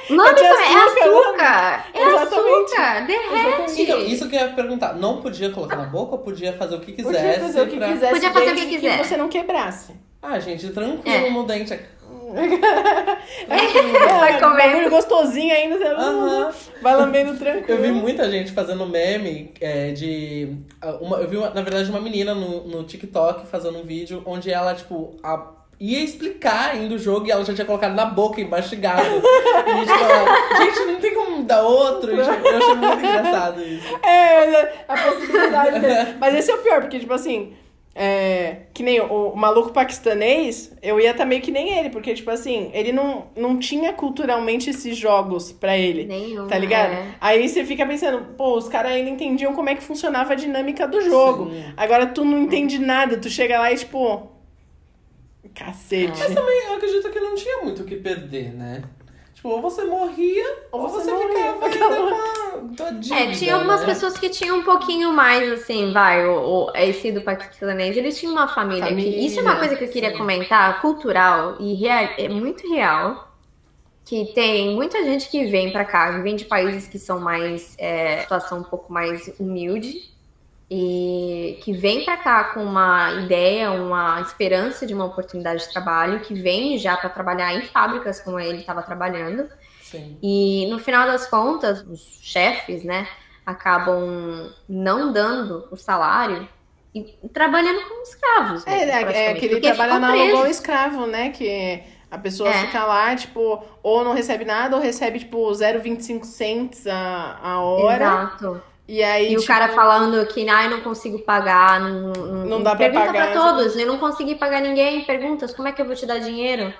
Lambe é de também, é açúcar, açúcar! É Exatamente. açúcar! Derrete! Então, isso que eu ia perguntar. Não podia colocar na boca ou podia fazer o que quisesse? Podia fazer o que pra- quisesse, Podia fazer o que desde quiser. você não quebrasse. Ah, gente, tranquilo É. no dente. Vai é, comer. bagulho gostosinho ainda. Você... Aham. Vai lambendo tranquilo. Eu vi muita gente fazendo meme é, de. Uma, eu vi, uma- na verdade, uma menina no, no TikTok fazendo um vídeo onde ela, tipo, a- ia explicar ainda o jogo e ela já tinha colocado na boca, emmastigado. e tipo, ela, gente, não tem como dar outro. E, tipo, eu achei muito engraçado isso. É, a possibilidade dele. Mas esse é o pior, porque, tipo assim, é, que nem o, o maluco paquistanês, eu ia estar meio que nem ele, porque, tipo assim, ele não, não tinha culturalmente esses jogos pra ele. Nenhum. Tá ligado? é. Aí você fica pensando, pô, os caras ainda entendiam como é que funcionava a dinâmica do jogo. Sim. Agora tu não entende nada, tu chega lá e, tipo. Cacete. Mas também eu acredito que não tinha muito o que perder, né? Tipo, ou você morria, ou, Ou você, você morria. ficava ainda com a tua dívida, É, tinha algumas né? pessoas que tinham um pouquinho mais, assim, vai, o, o, esse do paquistanês, eles tinham uma família, que Família, isso é uma coisa que eu queria sim. comentar, cultural e real, é muito real, que tem muita gente que vem pra cá, que vem de países que são mais, é, situação um pouco mais humilde, e que vem pra cá com uma ideia, uma esperança de uma oportunidade de trabalho, que vem já pra trabalhar em fábricas como ele estava trabalhando, Sim. e no final das contas, os chefes, né, acabam não dando o salário e trabalhando como escravos. É, mesmo, é, é praticamente, que ele porque trabalha ficam na presos. igual escravo, né? Que a pessoa É. fica lá, tipo, ou não recebe nada, ou recebe, tipo, 0,25 cents a, a hora. Exato. E aí, E o tipo, cara falando que ah, não consigo pagar, não, não, Não dá pra pergunta pagar, pra todos, eu não consegui pagar ninguém, perguntas, como é que eu vou te dar dinheiro?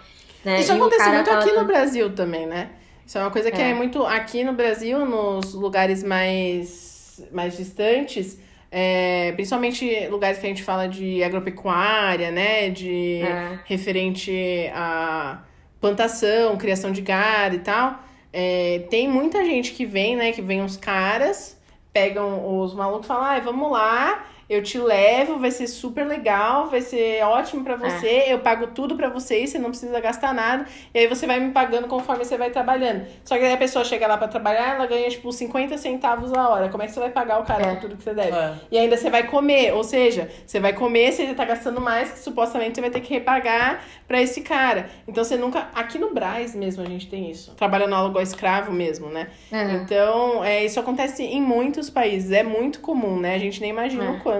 Né? Isso E o acontece muito tava aqui no Brasil também, né? Isso é uma coisa que é, É. muito aqui no Brasil, nos lugares mais, mais distantes, é, principalmente lugares que a gente fala de agropecuária, né? De É. referente a plantação, criação de gado e tal. É, tem muita gente que vem, né? Que vem uns caras, pegam os malucos e falam, ai, vamos lá, eu te levo, vai ser super legal, vai ser ótimo pra você, eu pago tudo pra você, você não precisa gastar nada, e aí você vai me pagando conforme você vai trabalhando. Só que aí a pessoa chega lá pra trabalhar, ela ganha, tipo, 50 centavos a hora. Como é que você vai pagar o cara É. por tudo que você deve? É. E ainda você vai comer, ou seja, você vai comer, você já tá gastando mais, que supostamente você vai ter que repagar pra esse cara. Então você nunca. Aqui no Braz mesmo a gente tem isso. Trabalhando aluguel escravo mesmo, né? É. Então, é, isso acontece em muitos países, é muito comum, né? A gente nem imagina É. o quanto.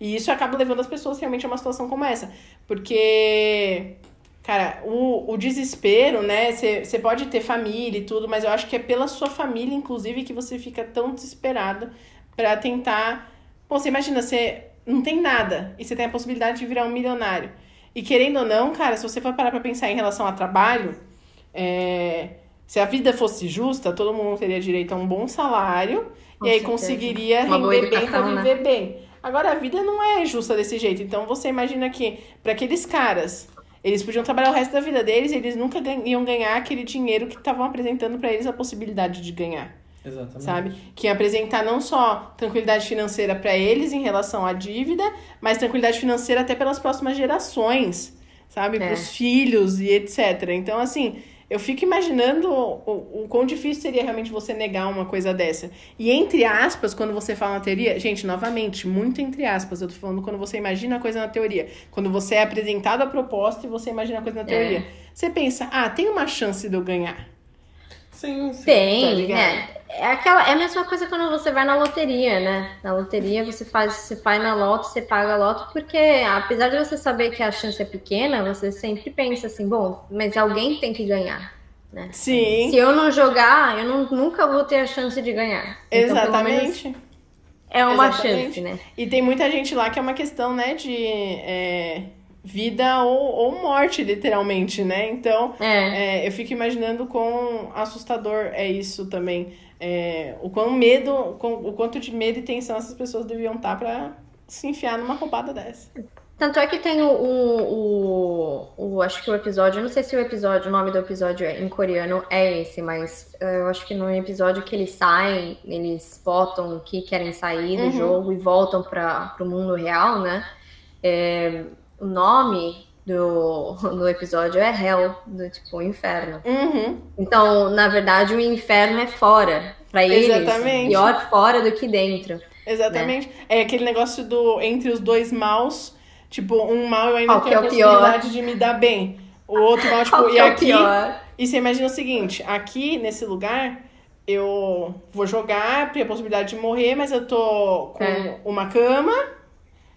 E isso acaba levando as pessoas realmente a uma situação como essa. Porque. Cara, o, o desespero, né? Você pode ter família e tudo, mas eu acho que é pela sua família, inclusive, que você fica tão desesperado pra tentar. Pô, você imagina, você não tem nada e você tem a possibilidade de virar um milionário. E querendo ou não, cara, se você for parar pra pensar em relação a trabalho, é, se a vida fosse justa, todo mundo teria direito a um bom salário Com e aí certeza. conseguiria render bem pra né? viver bem. Agora, a vida não é justa desse jeito. Então, você imagina que, para aqueles caras, eles podiam trabalhar o resto da vida deles e eles nunca gan- iam ganhar aquele dinheiro que estavam apresentando para eles a possibilidade de ganhar, Exatamente. sabe? Que ia apresentar não só tranquilidade financeira para eles em relação à dívida, mas tranquilidade financeira até pelas próximas gerações, sabe? É. Para os filhos e etc. Então, assim, eu fico imaginando o, o quão difícil seria realmente você negar uma coisa dessa. E entre aspas, quando você fala na teoria, gente, novamente, muito entre aspas, eu tô falando quando você imagina a coisa na teoria. Quando você é apresentado a proposta e você imagina a coisa na teoria. Você pensa, ah, tem uma chance de eu ganhar. Sim, sim. Tá Tem, ligado? né? É, aquela, é a mesma coisa quando você vai na loteria, né? Na loteria você faz, você faz na loto, você paga a loto, porque apesar de você saber que a chance é pequena, você sempre pensa assim, bom, mas alguém tem que ganhar. Né? Sim, Se eu não jogar, eu não- nunca vou ter a chance de ganhar. Então, exatamente. é uma Exatamente. chance, né? E tem muita gente lá que é uma questão, né, de é, vida ou, ou morte, literalmente, né? Então, É. É, eu fico imaginando quão assustador é isso também. É, o quão medo, o quanto de medo e tensão essas pessoas deviam estar pra se enfiar numa roubada dessa. Tanto é que tem o, o, o, o- Acho que o episódio. Eu não sei se o episódio, o nome do episódio é- em coreano é esse, mas eh, eu acho que no episódio que eles saem, eles votam que querem sair do Uhum. jogo e voltam para o mundo real, né? É, o nome do, do episódio é Hell, do tipo inferno. Uhum. Então, na verdade, o inferno é fora. Pra eles, Exatamente. pior fora do que dentro. Exatamente. É aquele negócio do entre os dois maus, tipo, um mal eu ainda Qual tenho é a o pior? possibilidade de me dar bem. O outro mal, tipo, Qual e é aqui. pior? E você imagina o seguinte: aqui nesse lugar, eu vou jogar, tem a possibilidade de morrer, mas eu tô com É. uma cama,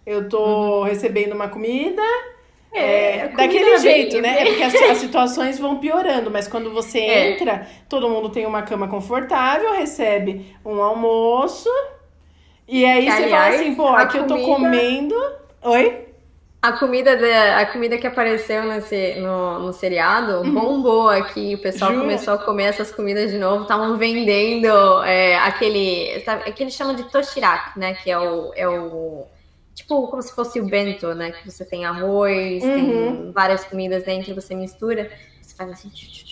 eu tô recebendo uma comida. É, É, comida daquele jeito, bem- né? É porque as, as situações vão piorando, mas quando você É. entra, todo mundo tem uma cama confortável, recebe um almoço. E aí Que, você aliás, fala assim, pô, aqui eu tô comida- comendo. Oi? A comida, da, a comida que apareceu nesse, no, no seriado bombou aqui. O pessoal Uhum. Juro. começou a comer essas comidas de novo. Estavam vendendo é, aquele. Sabe, é que eles chamam de toshiraki, né? Que é o, é o. Tipo, como se fosse o bento, né? Que você tem arroz, Uhum. tem várias comidas dentro, você mistura. Você faz assim,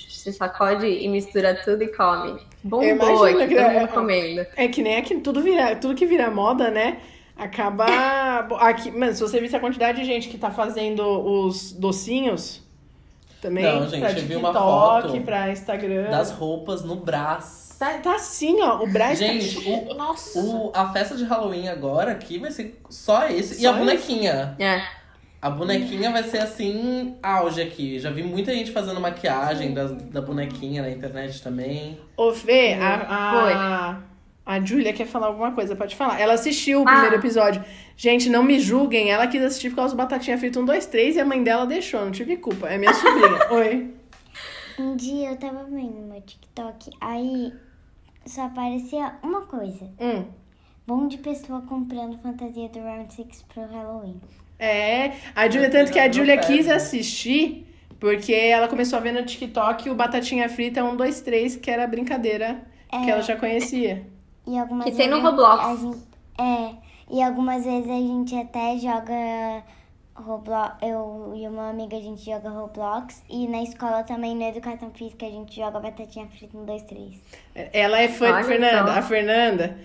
você sacode e mistura tudo e come. Bombou aqui, que todo é- mundo comendo. É que nem aqui, tudo, vira, tudo que vira moda, né? Acaba. Aqui, mano, se você visse a quantidade de gente que tá fazendo os docinhos também. Não, gente, pra eu vi uma TikTok, foto pra Instagram. Das roupas no braço. Tá, tá assim, ó. O Braz Gente, tá... o- Nossa. O, a festa de Halloween agora aqui vai ser só esse. e Só a bonequinha. É. A bonequinha vai ser assim, auge aqui. Já vi muita gente fazendo maquiagem da, da bonequinha na internet também. Ô, Fê, a, a, a Júlia quer falar alguma coisa, pode falar. Ela assistiu o Ah. primeiro episódio. Gente, não me julguem, ela quis assistir por causa do Batatinha Frita 1, 2, 3 e a mãe dela deixou, não tive culpa. É minha sobrinha. Oi. Um dia eu tava vendo no meu TikTok, aí só aparecia uma coisa. Hum. Bom de pessoa comprando fantasia do Round Six pro Halloween. É, a Júlia, tanto que a perde. quis assistir, porque ela começou a ver no TikTok o Batatinha Frita 1, 2, 3, que era a brincadeira que ela já conhecia. E algumas Que tem no Roblox. a gente- é, e algumas vezes a gente até joga Roblox. Eu e uma amiga a gente joga Roblox. E na escola também, na educação física, a gente joga batatinha frita um, dois, três. Ela é fã Olha de Fernanda. só. A Fernanda,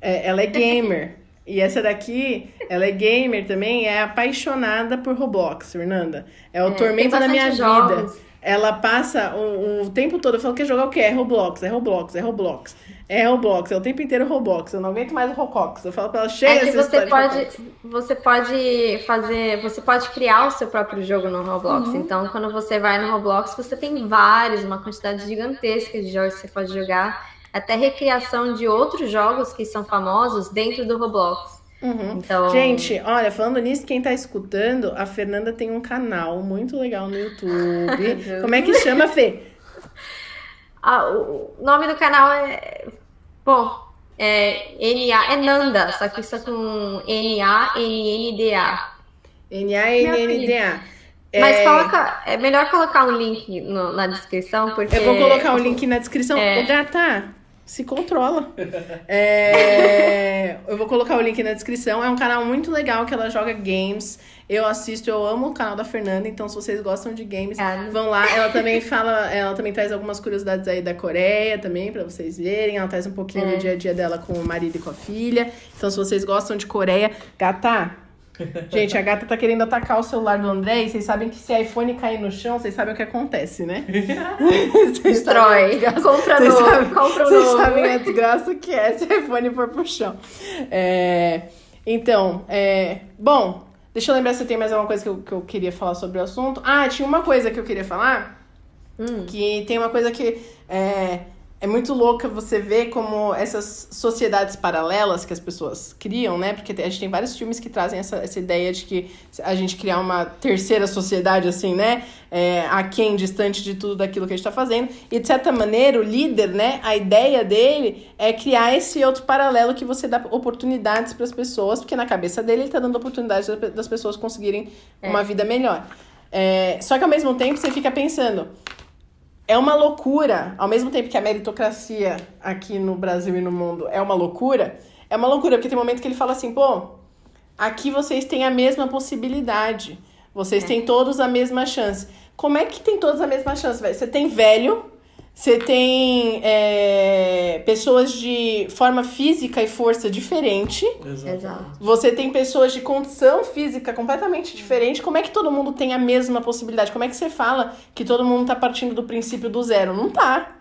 é, ela é gamer. e essa daqui, ela é gamer também, é apaixonada por Roblox, Fernanda. É o É, tormento da minha bastante vida. Ela passa o, o tempo todo falando que jogar o quê? É Roblox, é Roblox, é Roblox. É Roblox, é o tempo inteiro Roblox. Eu não aguento mais o Rocox. Eu falo pra ela, chega É você pode, Roblox. você pode fazer, você pode criar o seu próprio jogo no Roblox. Uhum. Então, quando você vai no Roblox, você tem vários, uma quantidade gigantesca de jogos que você pode jogar, até recriação de outros jogos que são famosos dentro do Roblox. Uhum. Então, Gente, olha, falando nisso, quem tá escutando, a Fernanda tem um canal muito legal no YouTube. Como é que chama, Fê? ah, o nome do canal é, bom, é NA, é Nanda, só que isso é com. N-A-N-N-D-A. Mas É, coloca, é melhor colocar um link no- na descrição, porque Eu vou colocar o link na descrição. É. Gata, se controla. É, Eu vou colocar o link na descrição. É um canal muito legal que ela joga games. Eu assisto, eu amo o canal da Fernanda, então se vocês gostam de games, Obrigada. vão lá. Ela também fala, ela também traz algumas curiosidades aí da Coreia também, pra vocês verem. Ela traz um pouquinho É. do dia a dia dela com o marido e com a filha. Então, se vocês gostam de Coreia, gata. Gente, a gata tá querendo atacar o celular do André e vocês sabem que se a iPhone cair no chão, vocês sabem o que acontece, né? Destrói. Compra novo, sabem- compra um Vocês novo. sabem a desgraça que é se o iPhone for pro chão. É, então, é, bom, deixa eu lembrar se tem mais alguma coisa que eu, que eu queria falar sobre o assunto. Ah, tinha uma coisa que eu queria falar, Hum. que tem uma coisa que é, é muito louca você ver como essas sociedades paralelas que as pessoas criam, né? Porque a gente tem vários filmes que trazem essa, essa ideia de que a gente criar uma terceira sociedade, assim, né? É, aquém, distante de tudo daquilo que a gente tá fazendo. E, de certa maneira, o líder, né? A ideia dele é criar esse outro paralelo que você dá oportunidades para as pessoas, porque na cabeça dele ele tá dando oportunidades das pessoas conseguirem uma vida melhor. É, só que ao mesmo tempo você fica pensando, é uma loucura, ao mesmo tempo que a meritocracia aqui no Brasil e no mundo é uma loucura, é uma loucura, porque tem um momento que ele fala assim, pô, aqui vocês têm a mesma possibilidade, vocês têm todos a mesma chance. Como é que tem todos a mesma chance, velho? Você tem velho, você tem é, pessoas de forma física e força diferente, Exato. você tem pessoas de condição física completamente diferente. Como é que todo mundo tem a mesma possibilidade? Como é que você fala que todo mundo tá partindo do princípio do zero? Não tá.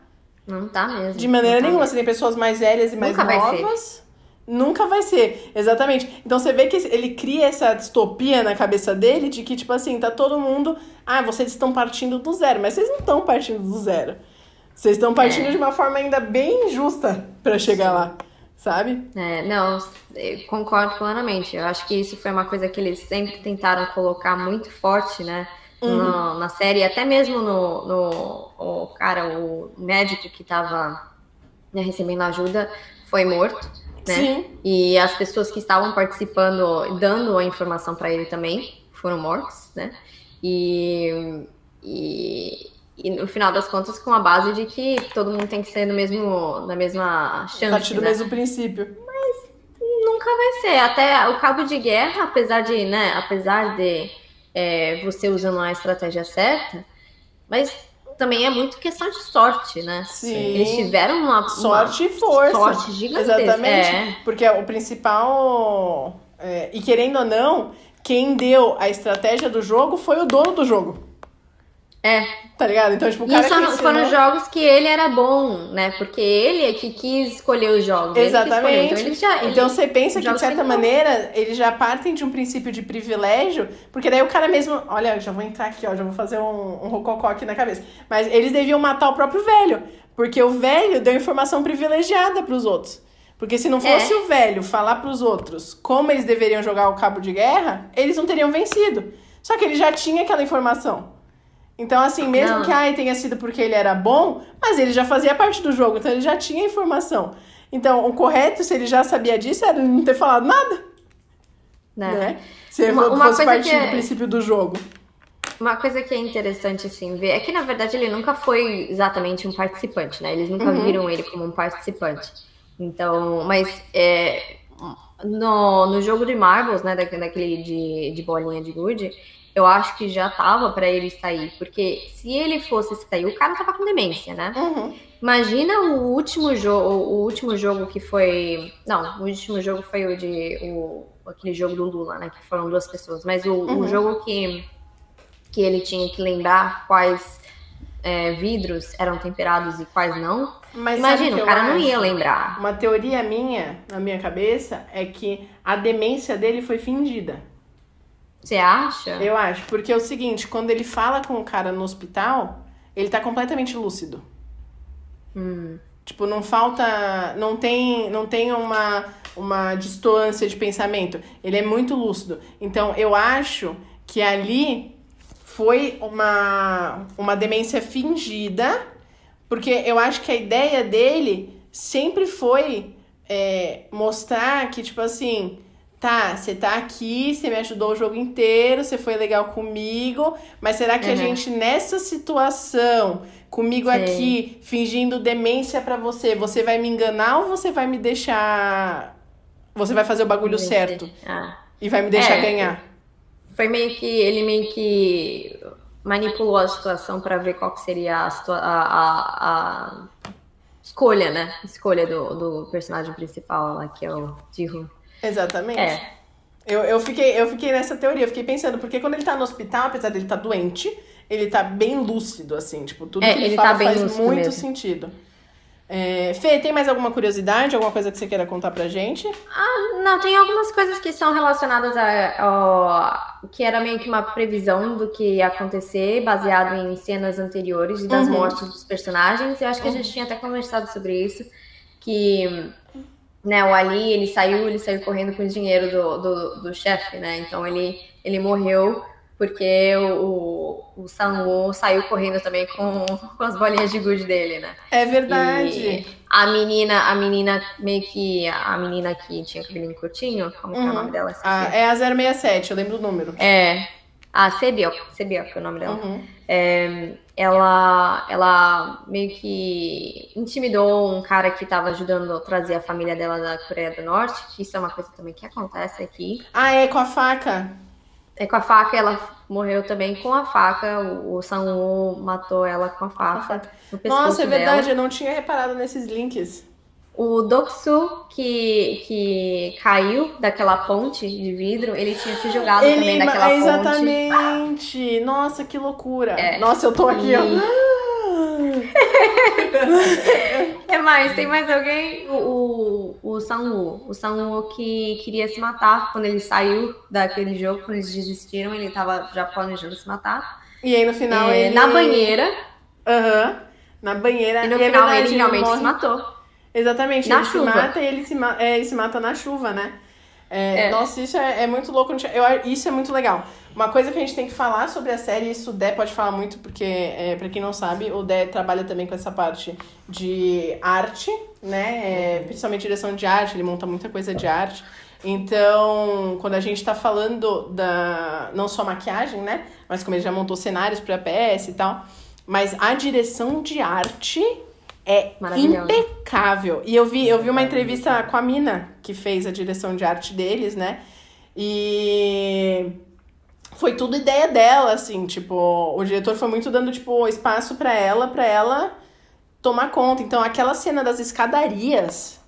Não tá mesmo. De maneira tá nenhuma. mesmo. Você tem pessoas mais velhas e mais Nunca vai ser. novas, Nunca vai ser, exatamente. Então você vê que ele cria essa distopia na cabeça dele de que, tipo assim, tá todo mundo. Ah, vocês estão partindo do zero, mas vocês não estão partindo do zero. Vocês estão partindo É. de uma forma ainda bem justa pra chegar lá, sabe? É, não, eu concordo plenamente. Eu acho que isso foi uma coisa que eles sempre tentaram colocar muito forte, né? no- na série, até mesmo no, no o cara, o médico que estava recebendo ajuda foi morto, né? Sim. E as pessoas que estavam participando, dando a informação para ele também, foram mortos, né? E, e, e no final das contas, com a base de que todo mundo tem que ser no mesmo, na mesma chance, A partir do né? mesmo princípio. Nunca vai ser. Até o cabo de guerra, apesar de, né, apesar de é, você usando a estratégia certa, mas também é muito questão de sorte, né? Sim. Eles tiveram uma, uma Sorte e força. sorte gigantesca. Exatamente. É. Porque o principal. é, e querendo ou não, quem deu a estratégia do jogo foi o dono do jogo. É. Tá ligado? Então, tipo, o E cara foram, que foram ensinou- jogos que ele era bom, né? Porque ele é que quis escolher os jogos. que escolheu. Exatamente. Então, já, Então você pensa que, de certa maneira, eles já partem de um princípio de privilégio, porque daí o cara mesmo. Olha, já vou entrar aqui, ó, já vou fazer um, um rococó aqui na cabeça. Mas eles deviam matar o próprio velho, porque o velho deu informação privilegiada pros outros. Porque se não fosse É. o velho falar pros outros como eles deveriam jogar o cabo de guerra, eles não teriam vencido. Só que ele já tinha aquela informação. Então, assim, mesmo Não. que ai, tenha sido porque ele era bom, mas ele já fazia parte do jogo, então ele já tinha informação. Então, o correto, se ele já sabia disso, era não ter falado nada, né? né? Se Uma- fosse uma coisa partir que é- do princípio do jogo. Uma coisa que é interessante, assim, ver é que, na verdade, ele nunca foi exatamente um participante, né? Eles nunca Uhum. viram ele como um participante. Então, mas é, no, no jogo de Marbles, né, daquele de, de bolinha de gude, eu acho que já tava pra ele sair, porque se ele fosse sair, o cara tava com demência, né? Uhum. Imagina o último jogo, o último jogo que foi, não, o último jogo foi o de o, aquele jogo do Lula, né, que foram duas pessoas, mas o, o Uhum. jogo que que ele tinha que lembrar quais é, vidros eram temperados e quais não. Mas Imagina, o cara não acho? ia lembrar. Uma teoria minha, na minha cabeça, é que a demência dele foi fingida. Você acha? Eu acho. Porque é o seguinte, quando ele fala com o cara no hospital, ele tá completamente lúcido. Hum, Tipo, não falta. Não tem, não tem uma, uma distância de pensamento. Ele é muito lúcido. Então, eu acho que ali foi uma, uma demência fingida, porque eu acho que a ideia dele sempre foi é, mostrar que, tipo assim. Tá, você tá aqui, você me ajudou o jogo inteiro, você foi legal comigo, mas será que a Uhum. gente, nessa situação, comigo Sei. aqui, fingindo demência pra você, você vai me enganar ou você vai me deixar. Você vai fazer o bagulho certo ah. e vai me deixar É. ganhar? Foi meio que ele meio que manipulou a situação para ver qual que seria a, situa- a, a- a escolha, né? Escolha do, do personagem principal lá, que é o Jihu. Exatamente. É. Eu, eu, fiquei, eu fiquei nessa teoria, eu fiquei pensando, porque quando ele tá no hospital, apesar dele estar doente, ele tá bem lúcido, assim, tipo, tudo É, que ele, ele fala tá bem faz lúcido muito mesmo. sentido. É, Fê, tem mais alguma curiosidade, alguma coisa que você queira contar pra gente? Não, tem algumas coisas que são relacionadas a, ao- que era meio que uma previsão do que ia acontecer, baseado em cenas anteriores e das Uhum. mortes dos personagens. Eu acho que a gente tinha até conversado sobre isso, que né, o Ali, ele saiu, ele saiu correndo com o dinheiro do, do, do chefe, né? Então ele, ele morreu porque o, o, o Sang-woo saiu correndo também com, com as bolinhas de gude dele, né? É verdade. E a menina, a menina meio que a menina que tinha cabelinho curtinho, como que é o Uhum. nome dela? Esqueci. Ah, é a 067, eu lembro do número. É. A Sebiok, Sebiok é o nome dela. Uhum. É, ela, ela meio que intimidou um cara que estava ajudando a trazer a família dela da Coreia do Norte, que isso é uma coisa também que acontece aqui. Ah, é com a faca. É com a faca, ela morreu também com a faca. O, o Sang-woo matou ela com a faca no Nossa, é dela. verdade, eu não tinha reparado nesses links. O Doksu, que, que caiu daquela ponte de vidro, ele tinha se jogado também Ele, daquela ponte. exatamente. Nossa, que loucura. É. Nossa, eu tô aqui, E- ó. que mais? Tem mais alguém? O, o, o Sanwoo. O Sanwoo que queria se matar quando ele saiu daquele jogo, quando eles desistiram, ele tava já planejando se matar. E aí no final É, ele... Na banheira. Aham. Na banheira. E no é final verdade, ele realmente morre- se matou. Exatamente, Na ele chuva. se mata e ele se, ma- é, ele se mata na chuva, né? É, É. Nossa, isso é, é muito louco. Eu, isso é muito legal. Uma coisa que a gente tem que falar sobre a série, isso o Dé pode falar muito, porque, é, pra quem não sabe, o Dé trabalha também com essa parte de arte, né? É, principalmente direção de arte, ele monta muita coisa de arte. Então, quando a gente tá falando da. não só maquiagem, né? Mas como ele já montou cenários pra PS e tal. Mas a direção de arte é impecável. E eu vi, eu vi uma entrevista com a Mina, que fez a direção de arte deles, né? E foi tudo ideia dela, assim, tipo, o diretor foi muito dando, tipo, espaço pra ela, pra ela tomar conta. Então, aquela cena das escadarias,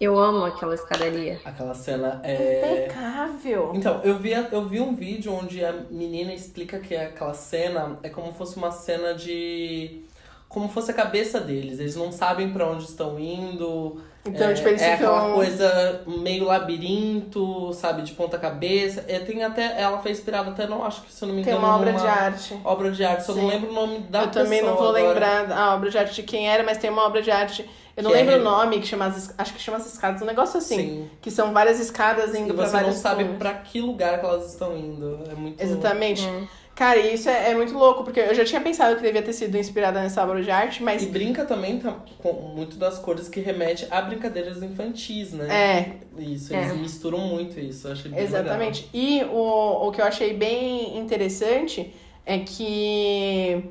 Eu amo aquela escadaria. Aquela cena é. impecável. Então, eu vi, eu vi um vídeo onde a menina explica que aquela cena é como fosse uma cena de. Como fosse a cabeça deles. Eles não sabem pra onde estão indo. Então, é, tipo, eles é ficam- aquela coisa meio labirinto, sabe? De ponta cabeça. É, tem até. Ela foi inspirada até, não acho que se eu não me Tem engano. uma obra de arte. Obra de arte, só não Sim. lembro o nome da eu também não pessoa vou agora. lembrar a obra de arte de quem era, mas tem uma obra de arte. Eu não Que é lembro re- o nome, que chama as, acho que chama as escadas, um negócio assim. Sim. Que são várias escadas E indo pra você não sabe pra que lugar que elas estão indo. É muito. Exatamente. Cara, e isso é, é muito louco, porque eu já tinha pensado que devia ter sido inspirada nessa obra de arte, mas E brinca também tá, com muito das cores que remete a brincadeiras infantis, né? é, Isso, É. eles misturam muito isso. Eu achei bem Exatamente. E o, o que eu achei bem interessante é que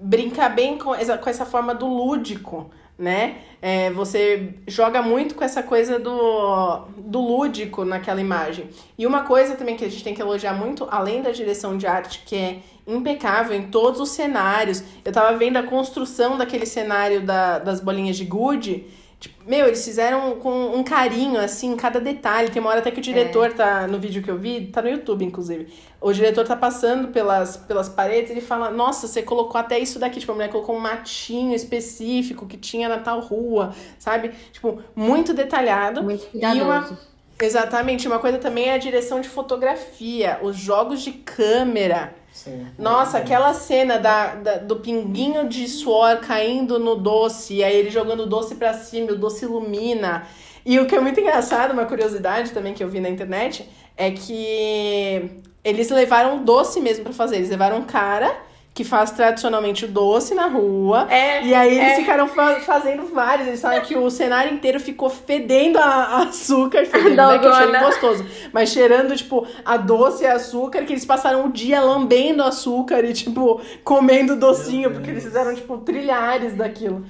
brinca bem com essa, com essa forma do lúdico, né? É, você joga muito com essa coisa do, do lúdico naquela imagem. E uma coisa também que a gente tem que elogiar muito, além da direção de arte, que é impecável em todos os cenários. Eu tava vendo a construção daquele cenário da, das bolinhas de gude. Tipo, meu, eles fizeram com um carinho, assim, cada detalhe. Tem uma hora até que o diretor tá, no vídeo que eu vi, tá no YouTube, inclusive. O diretor tá passando pelas, pelas paredes e ele fala, nossa, você colocou até isso daqui. Tipo, a mulher colocou um matinho específico que tinha na tal rua, sabe? Tipo, muito detalhado. Muito E uma, exatamente, uma coisa também é a direção de fotografia, os jogos de câmera. Sim. Nossa, aquela cena da, da- do pinguinho de suor caindo no doce, e aí ele jogando o doce pra cima, o doce ilumina. E o que é muito engraçado, uma curiosidade também que eu vi na internet, é que eles levaram doce mesmo pra fazer. Eles levaram um cara que faz tradicionalmente o doce na rua. É, E aí eles ficaram fa- fazendo vários. Eles falam que o cenário inteiro ficou fedendo a, a açúcar. Fedendo, não é que é gostoso. Mas cheirando, tipo, a doce e açúcar. Que eles passaram o dia lambendo açúcar e, tipo, comendo docinho. Porque eles fizeram, tipo, trilhares daquilo.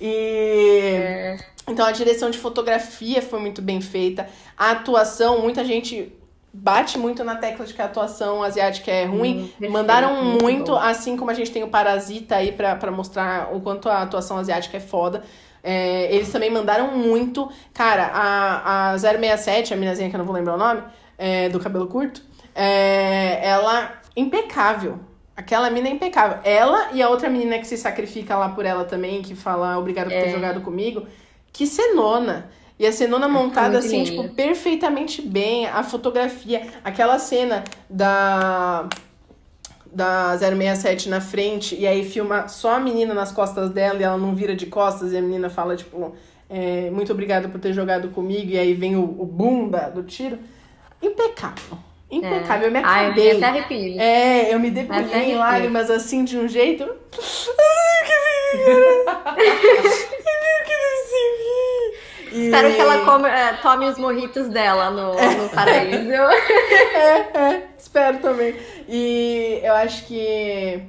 E... Então a direção de fotografia foi muito bem feita. A atuação, muita gente bate muito na tecla de que a atuação asiática é ruim. perfeito, Mandaram muito muito, assim como a gente tem o Parasita aí pra, pra mostrar o quanto a atuação asiática é foda. É, eles também mandaram muito. Cara, a, a 067, a minazinha que eu não vou lembrar o nome, é, do cabelo curto, é, ela impecável. Aquela mina é impecável. Ela e a outra menina que se sacrifica lá por ela também, que fala obrigado por ter É. jogado comigo. Que cenona. E a cenona montada assim, lindo. tipo, perfeitamente bem. A fotografia, aquela cena da da 067 na frente e aí filma só a menina nas costas dela e ela não vira de costas e a menina fala, tipo, é, muito obrigada por ter jogado comigo e aí vem o, o boom da, do tiro. Impecável. Impecável. Eu me eu acabei. fiquei até arrepio. É, eu me debulhei em lágrimas assim de um jeito. Ai, que E- Espero que ela come- é, tome os morritos dela no, no paraíso. É, é, espero também. E eu acho que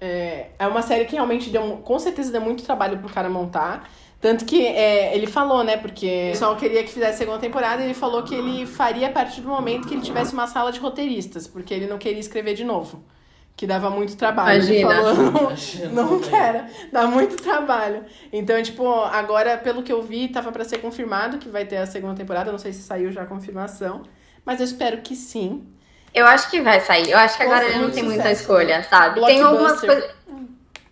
é, é uma série que realmente deu, com certeza deu muito trabalho pro cara montar. Tanto que é, ele falou, né? Porque o pessoal queria que fizesse a segunda temporada e ele falou que ele faria a partir do momento que ele tivesse uma sala de roteiristas, porque ele não queria escrever de novo. Que dava muito trabalho. Ele Imagina. falou, não, Imagina não quero, dá muito trabalho. Então, tipo, agora, pelo que eu vi, tava pra ser confirmado que vai ter a segunda temporada. Não sei se saiu já a confirmação, mas eu espero que sim. Eu acho que vai sair. Eu acho que agora ele não tem muita escolha, sabe? Tem algumas coisas.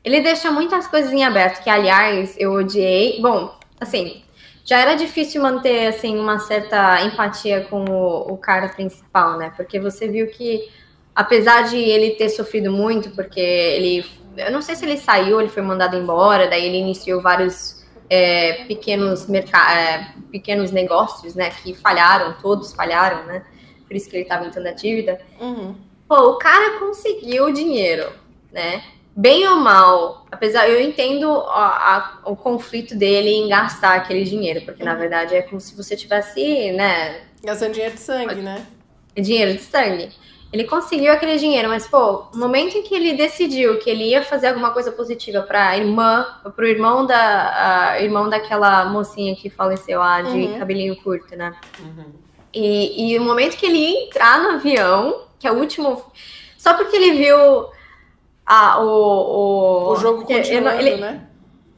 Ele deixa muitas coisas em aberto, que aliás eu odiei. Bom, assim, já era difícil manter assim uma certa empatia com o, o cara principal, né? Porque você viu que apesar de ele ter sofrido muito, porque ele, eu não sei se ele saiu, ele foi mandado embora, daí ele iniciou vários é, pequenos é, pequenos negócios, né? Que falharam, todos falharam, né? Por isso que ele estava em tanta dívida. Uhum. Pô, o cara conseguiu o dinheiro, né? Bem ou mal, apesar, eu entendo a, a, o conflito dele em gastar aquele dinheiro, porque na verdade é como se você tivesse, né? Gastando dinheiro de sangue, né? Dinheiro de sangue. Ele conseguiu aquele dinheiro, mas pô, no momento em que ele decidiu que ele ia fazer alguma coisa positiva para a irmã, para o irmão da a, irmão daquela mocinha que faleceu lá de uhum. cabelinho curto, né? Uhum. E, e o momento que ele ia entrar no avião, que é o último, só porque ele viu a, o, o. O jogo continuando, ele, né?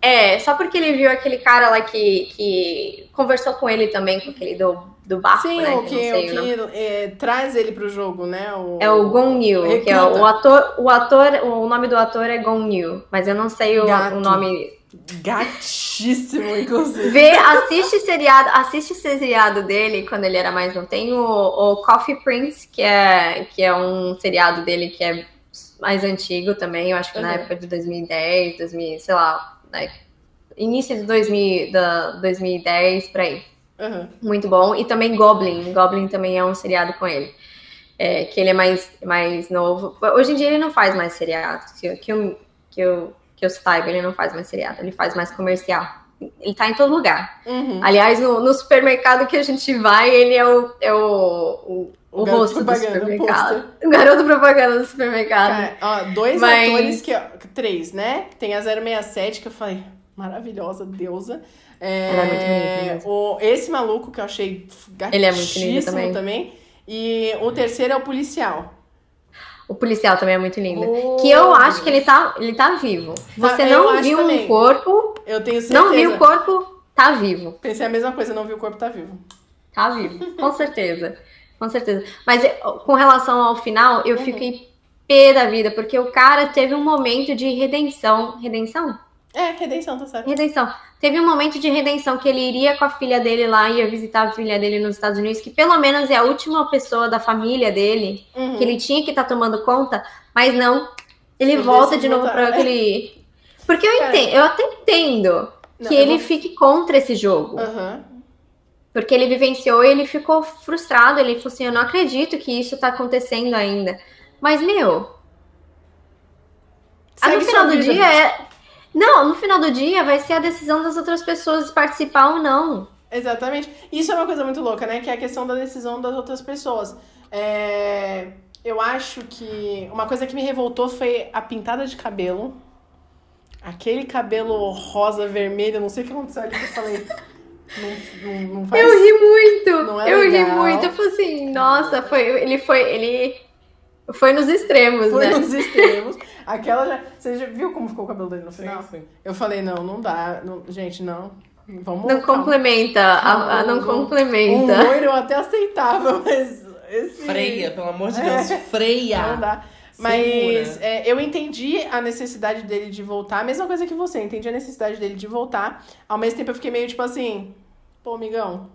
É, só porque ele viu aquele cara lá que, que conversou com ele também, com aquele do, do barco, Sim, né? o que, que, o que é, traz ele pro jogo, né? O, é o Gong Yu, que é o ator, o ator, o nome do ator é Gong Yu, mas eu não sei o, o nome... Gatíssimo, inclusive. Vê, assiste seriado, assiste seriado dele quando ele era mais não tem o, o Coffee Prince, que é, que é um seriado dele que é mais antigo também, eu acho que uhum. na época de 2010, 2000, sei lá, né? início de 2000, da 2010, por aí. Uhum. Muito bom. E também Goblin. Goblin também é um seriado com ele. É, que ele é mais, mais novo. Hoje em dia ele não faz mais seriado. Que, que, eu, que, eu, que eu saiba, ele não faz mais seriado. Ele faz mais comercial. Ele tá em todo lugar. Uhum. Aliás, no, no, supermercado que a gente vai, ele é o, é o, o o, o rosto do supermercado. O garoto propaganda do supermercado. Cara, ó, dois Mas... atores que. Três, né? Tem a 067, que eu falei, maravilhosa, deusa. É, Ela é muito o, esse maluco que eu achei Ele é muito lindo também. também. E o terceiro é o policial. O policial também é muito lindo. Oh, que eu acho que ele tá, ele tá vivo. Você não viu um corpo. Eu tenho certeza. Não viu o corpo, tá vivo. Pensei a mesma coisa, não viu o corpo, tá vivo. Tá vivo, com certeza. Com certeza. Mas eh, com relação ao final, eu uhum. fiquei pé da vida, porque o cara teve um momento de redenção. Redenção? É, redenção, tá certo. Redenção. Teve um momento de redenção que ele iria com a filha dele lá, ia visitar a filha dele nos Estados Unidos, que pelo menos é a última pessoa da família dele uhum. que ele tinha que estar tá tomando conta, mas não. Ele volta de novo para aquele. Porque eu entendo, eu até entendo não, que ele vou... fique contra esse jogo. Uhum. Porque ele vivenciou e ele ficou frustrado. Ele falou assim: Eu não acredito que isso tá acontecendo ainda. Mas, meu. Ah, no final do dia é. Não, no final do dia vai ser a decisão das outras pessoas participar ou não. Exatamente. Isso é uma coisa muito louca, né? Que é a questão da decisão das outras pessoas. É... Eu acho que uma coisa que me revoltou foi a pintada de cabelo. Aquele cabelo rosa, vermelho, não sei o que aconteceu ali que eu falei. Não, não, não faz, eu ri muito. É eu legal. ri muito. Eu falei assim, nossa, foi, ele foi, ele foi nos extremos, foi né? Foi nos extremos. Aquela já, você já viu como ficou o cabelo dele no final? Sim, sim. Eu falei, não, não dá, não, gente, não. Vamos Não calma. complementa, a, a não, complementa. Um loiro eu até aceitava, mas esse... Freia, pelo amor de Deus, é, freia. Não dá. Mas é, eu entendi a necessidade dele de voltar. A mesma coisa que você, entendi a necessidade dele de voltar. Ao mesmo tempo eu fiquei meio tipo assim, pô, amigão,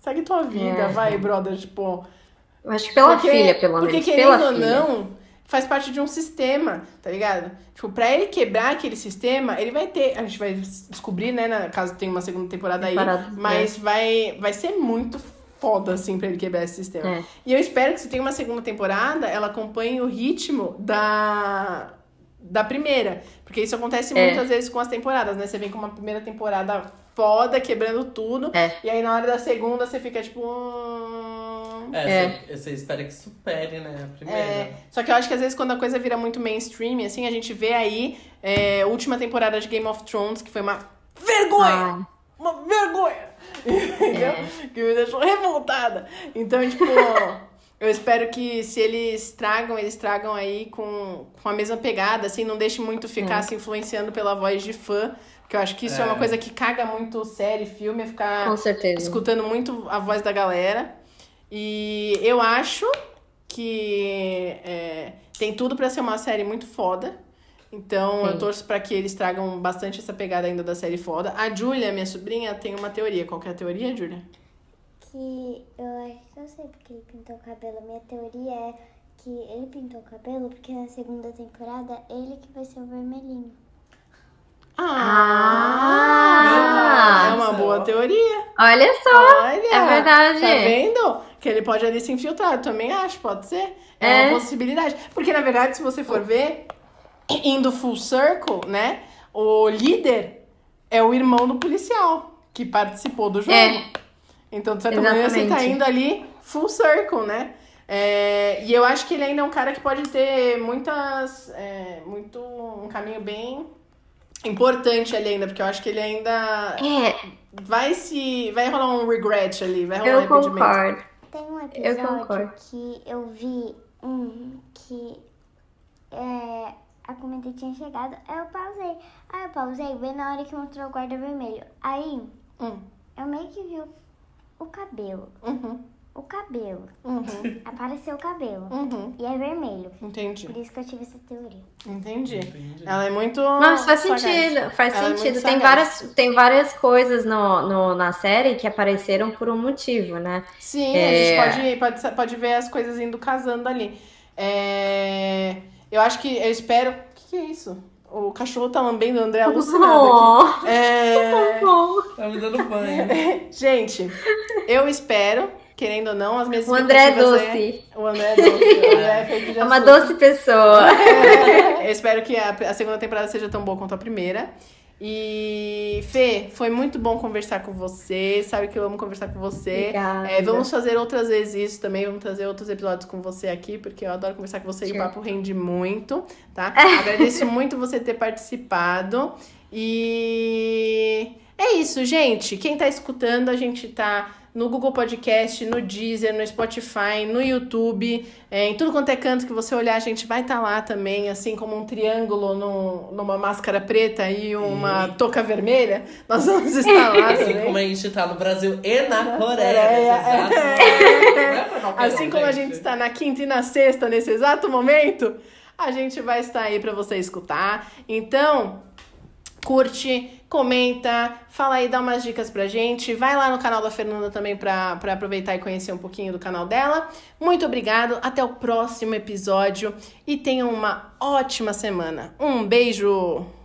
segue tua vida, é. vai, brother, tipo. Eu acho que pela porque, filha, pelo menos. Porque querendo ou não, faz parte de um sistema, tá ligado? Tipo, pra ele quebrar aquele sistema, ele vai ter. A gente vai descobrir, né? Na, caso tenha uma segunda temporada aí. mas é. vai, vai ser muito foda, assim, pra ele quebrar esse sistema. É. E eu espero que se tem uma segunda temporada, ela acompanhe o ritmo da, da primeira. Porque isso acontece é. muitas vezes com as temporadas, né? Você vem com uma primeira temporada foda, quebrando tudo. É. E aí na hora da segunda você fica tipo. Hum... É, é. Você, você espera que supere, né? A primeira. É. Só que eu acho que às vezes quando a coisa vira muito mainstream, assim, a gente vê aí é, última temporada de Game of Thrones, que foi uma vergonha! Ah. Uma vergonha! Entendeu? É. Que me deixou revoltada. Então, tipo. Eu espero que se eles tragam, eles tragam aí com, com a mesma pegada, assim, não deixe muito ficar se influenciando pela voz de fã. Porque eu acho que isso é. é uma coisa que caga muito série, filme, é ficar escutando muito a voz da galera. E eu acho que é, tem tudo para ser uma série muito foda. Então eu Sim. torço pra que eles tragam bastante essa pegada ainda da série foda. A Júlia, minha sobrinha, tem uma teoria. Qual que é a teoria, Júlia? Que eu acho que eu sei porque ele pintou o cabelo. Minha teoria é que ele pintou o cabelo porque na segunda temporada ele que vai ser o vermelhinho. Ah! é uma boa teoria. Olha só. Olha, é verdade. Tá vendo? Que ele pode ali se infiltrar. Eu também acho, pode ser. É, É. uma possibilidade. Porque, na verdade, se você for ver, indo full circle, né? O líder é o irmão do policial que participou do jogo. É. Então, de certa maneira, você tá indo ali full circle, né? É, e eu acho que ele ainda é um cara que pode ter muitas. é, muito. um caminho bem importante ali ainda, porque eu acho que ele ainda É, vai se. Vai rolar um regret ali, vai rolar um eu arrependimento. concordo. Tem um Eu episódio concordo. que eu vi um que é, a comida tinha chegado, aí eu pausei. Aí eu pausei bem na hora que mostrou o guarda vermelho. Aí Hum, eu meio que vi o, o cabelo. uhum, O cabelo. uhum, Apareceu o cabelo. uhum. E é vermelho. Entendi, Por isso que eu tive essa teoria. entendi. Entendi. Ela é muito. Nossa, faz sagaz. sentido, faz Ela é sentido. tem, sagaz. várias, tem várias coisas no, no- na série que apareceram por um motivo, né? Sim, É. a gente pode, pode, pode ver as coisas indo casando ali. É, Eu acho que. Eu espero. O que, que é isso? O cachorro tá lambendo o André alucinado aqui. Oh, É... Tá me dando banho. Gente, eu espero, querendo ou não, as minhas o André é doce. O André é doce. O André é feito de É uma doce pessoa. Eu espero que a, a segunda temporada seja tão boa quanto a primeira. E, Fê, foi muito bom conversar com você. Sabe que eu amo conversar com você. É, vamos fazer outras vezes isso também. Vamos trazer outros episódios com você aqui, porque eu adoro conversar com você e o Sure. papo rende muito, tá? Agradeço muito você ter participado. E é isso, gente. Quem tá escutando, a gente tá no Google Podcast, no Deezer, no Spotify, no YouTube, é, em tudo quanto é canto que você olhar, a gente vai estar lá também, assim como um triângulo no- numa máscara preta e uma touca vermelha. Nós vamos estar lá Assim também. como a gente tá no Brasil e na Coreia. Coreia, nesse exato momento. Não é pra qualquer Assim como a gente está na quinta e na sexta nesse exato momento, a gente vai estar aí para você escutar. Então, curte, comenta, fala aí, dá umas dicas pra gente. Vai lá no canal da Fernanda também pra, pra aproveitar e conhecer um pouquinho do canal dela. Muito obrigado, até o próximo episódio e tenham uma ótima semana. Um beijo!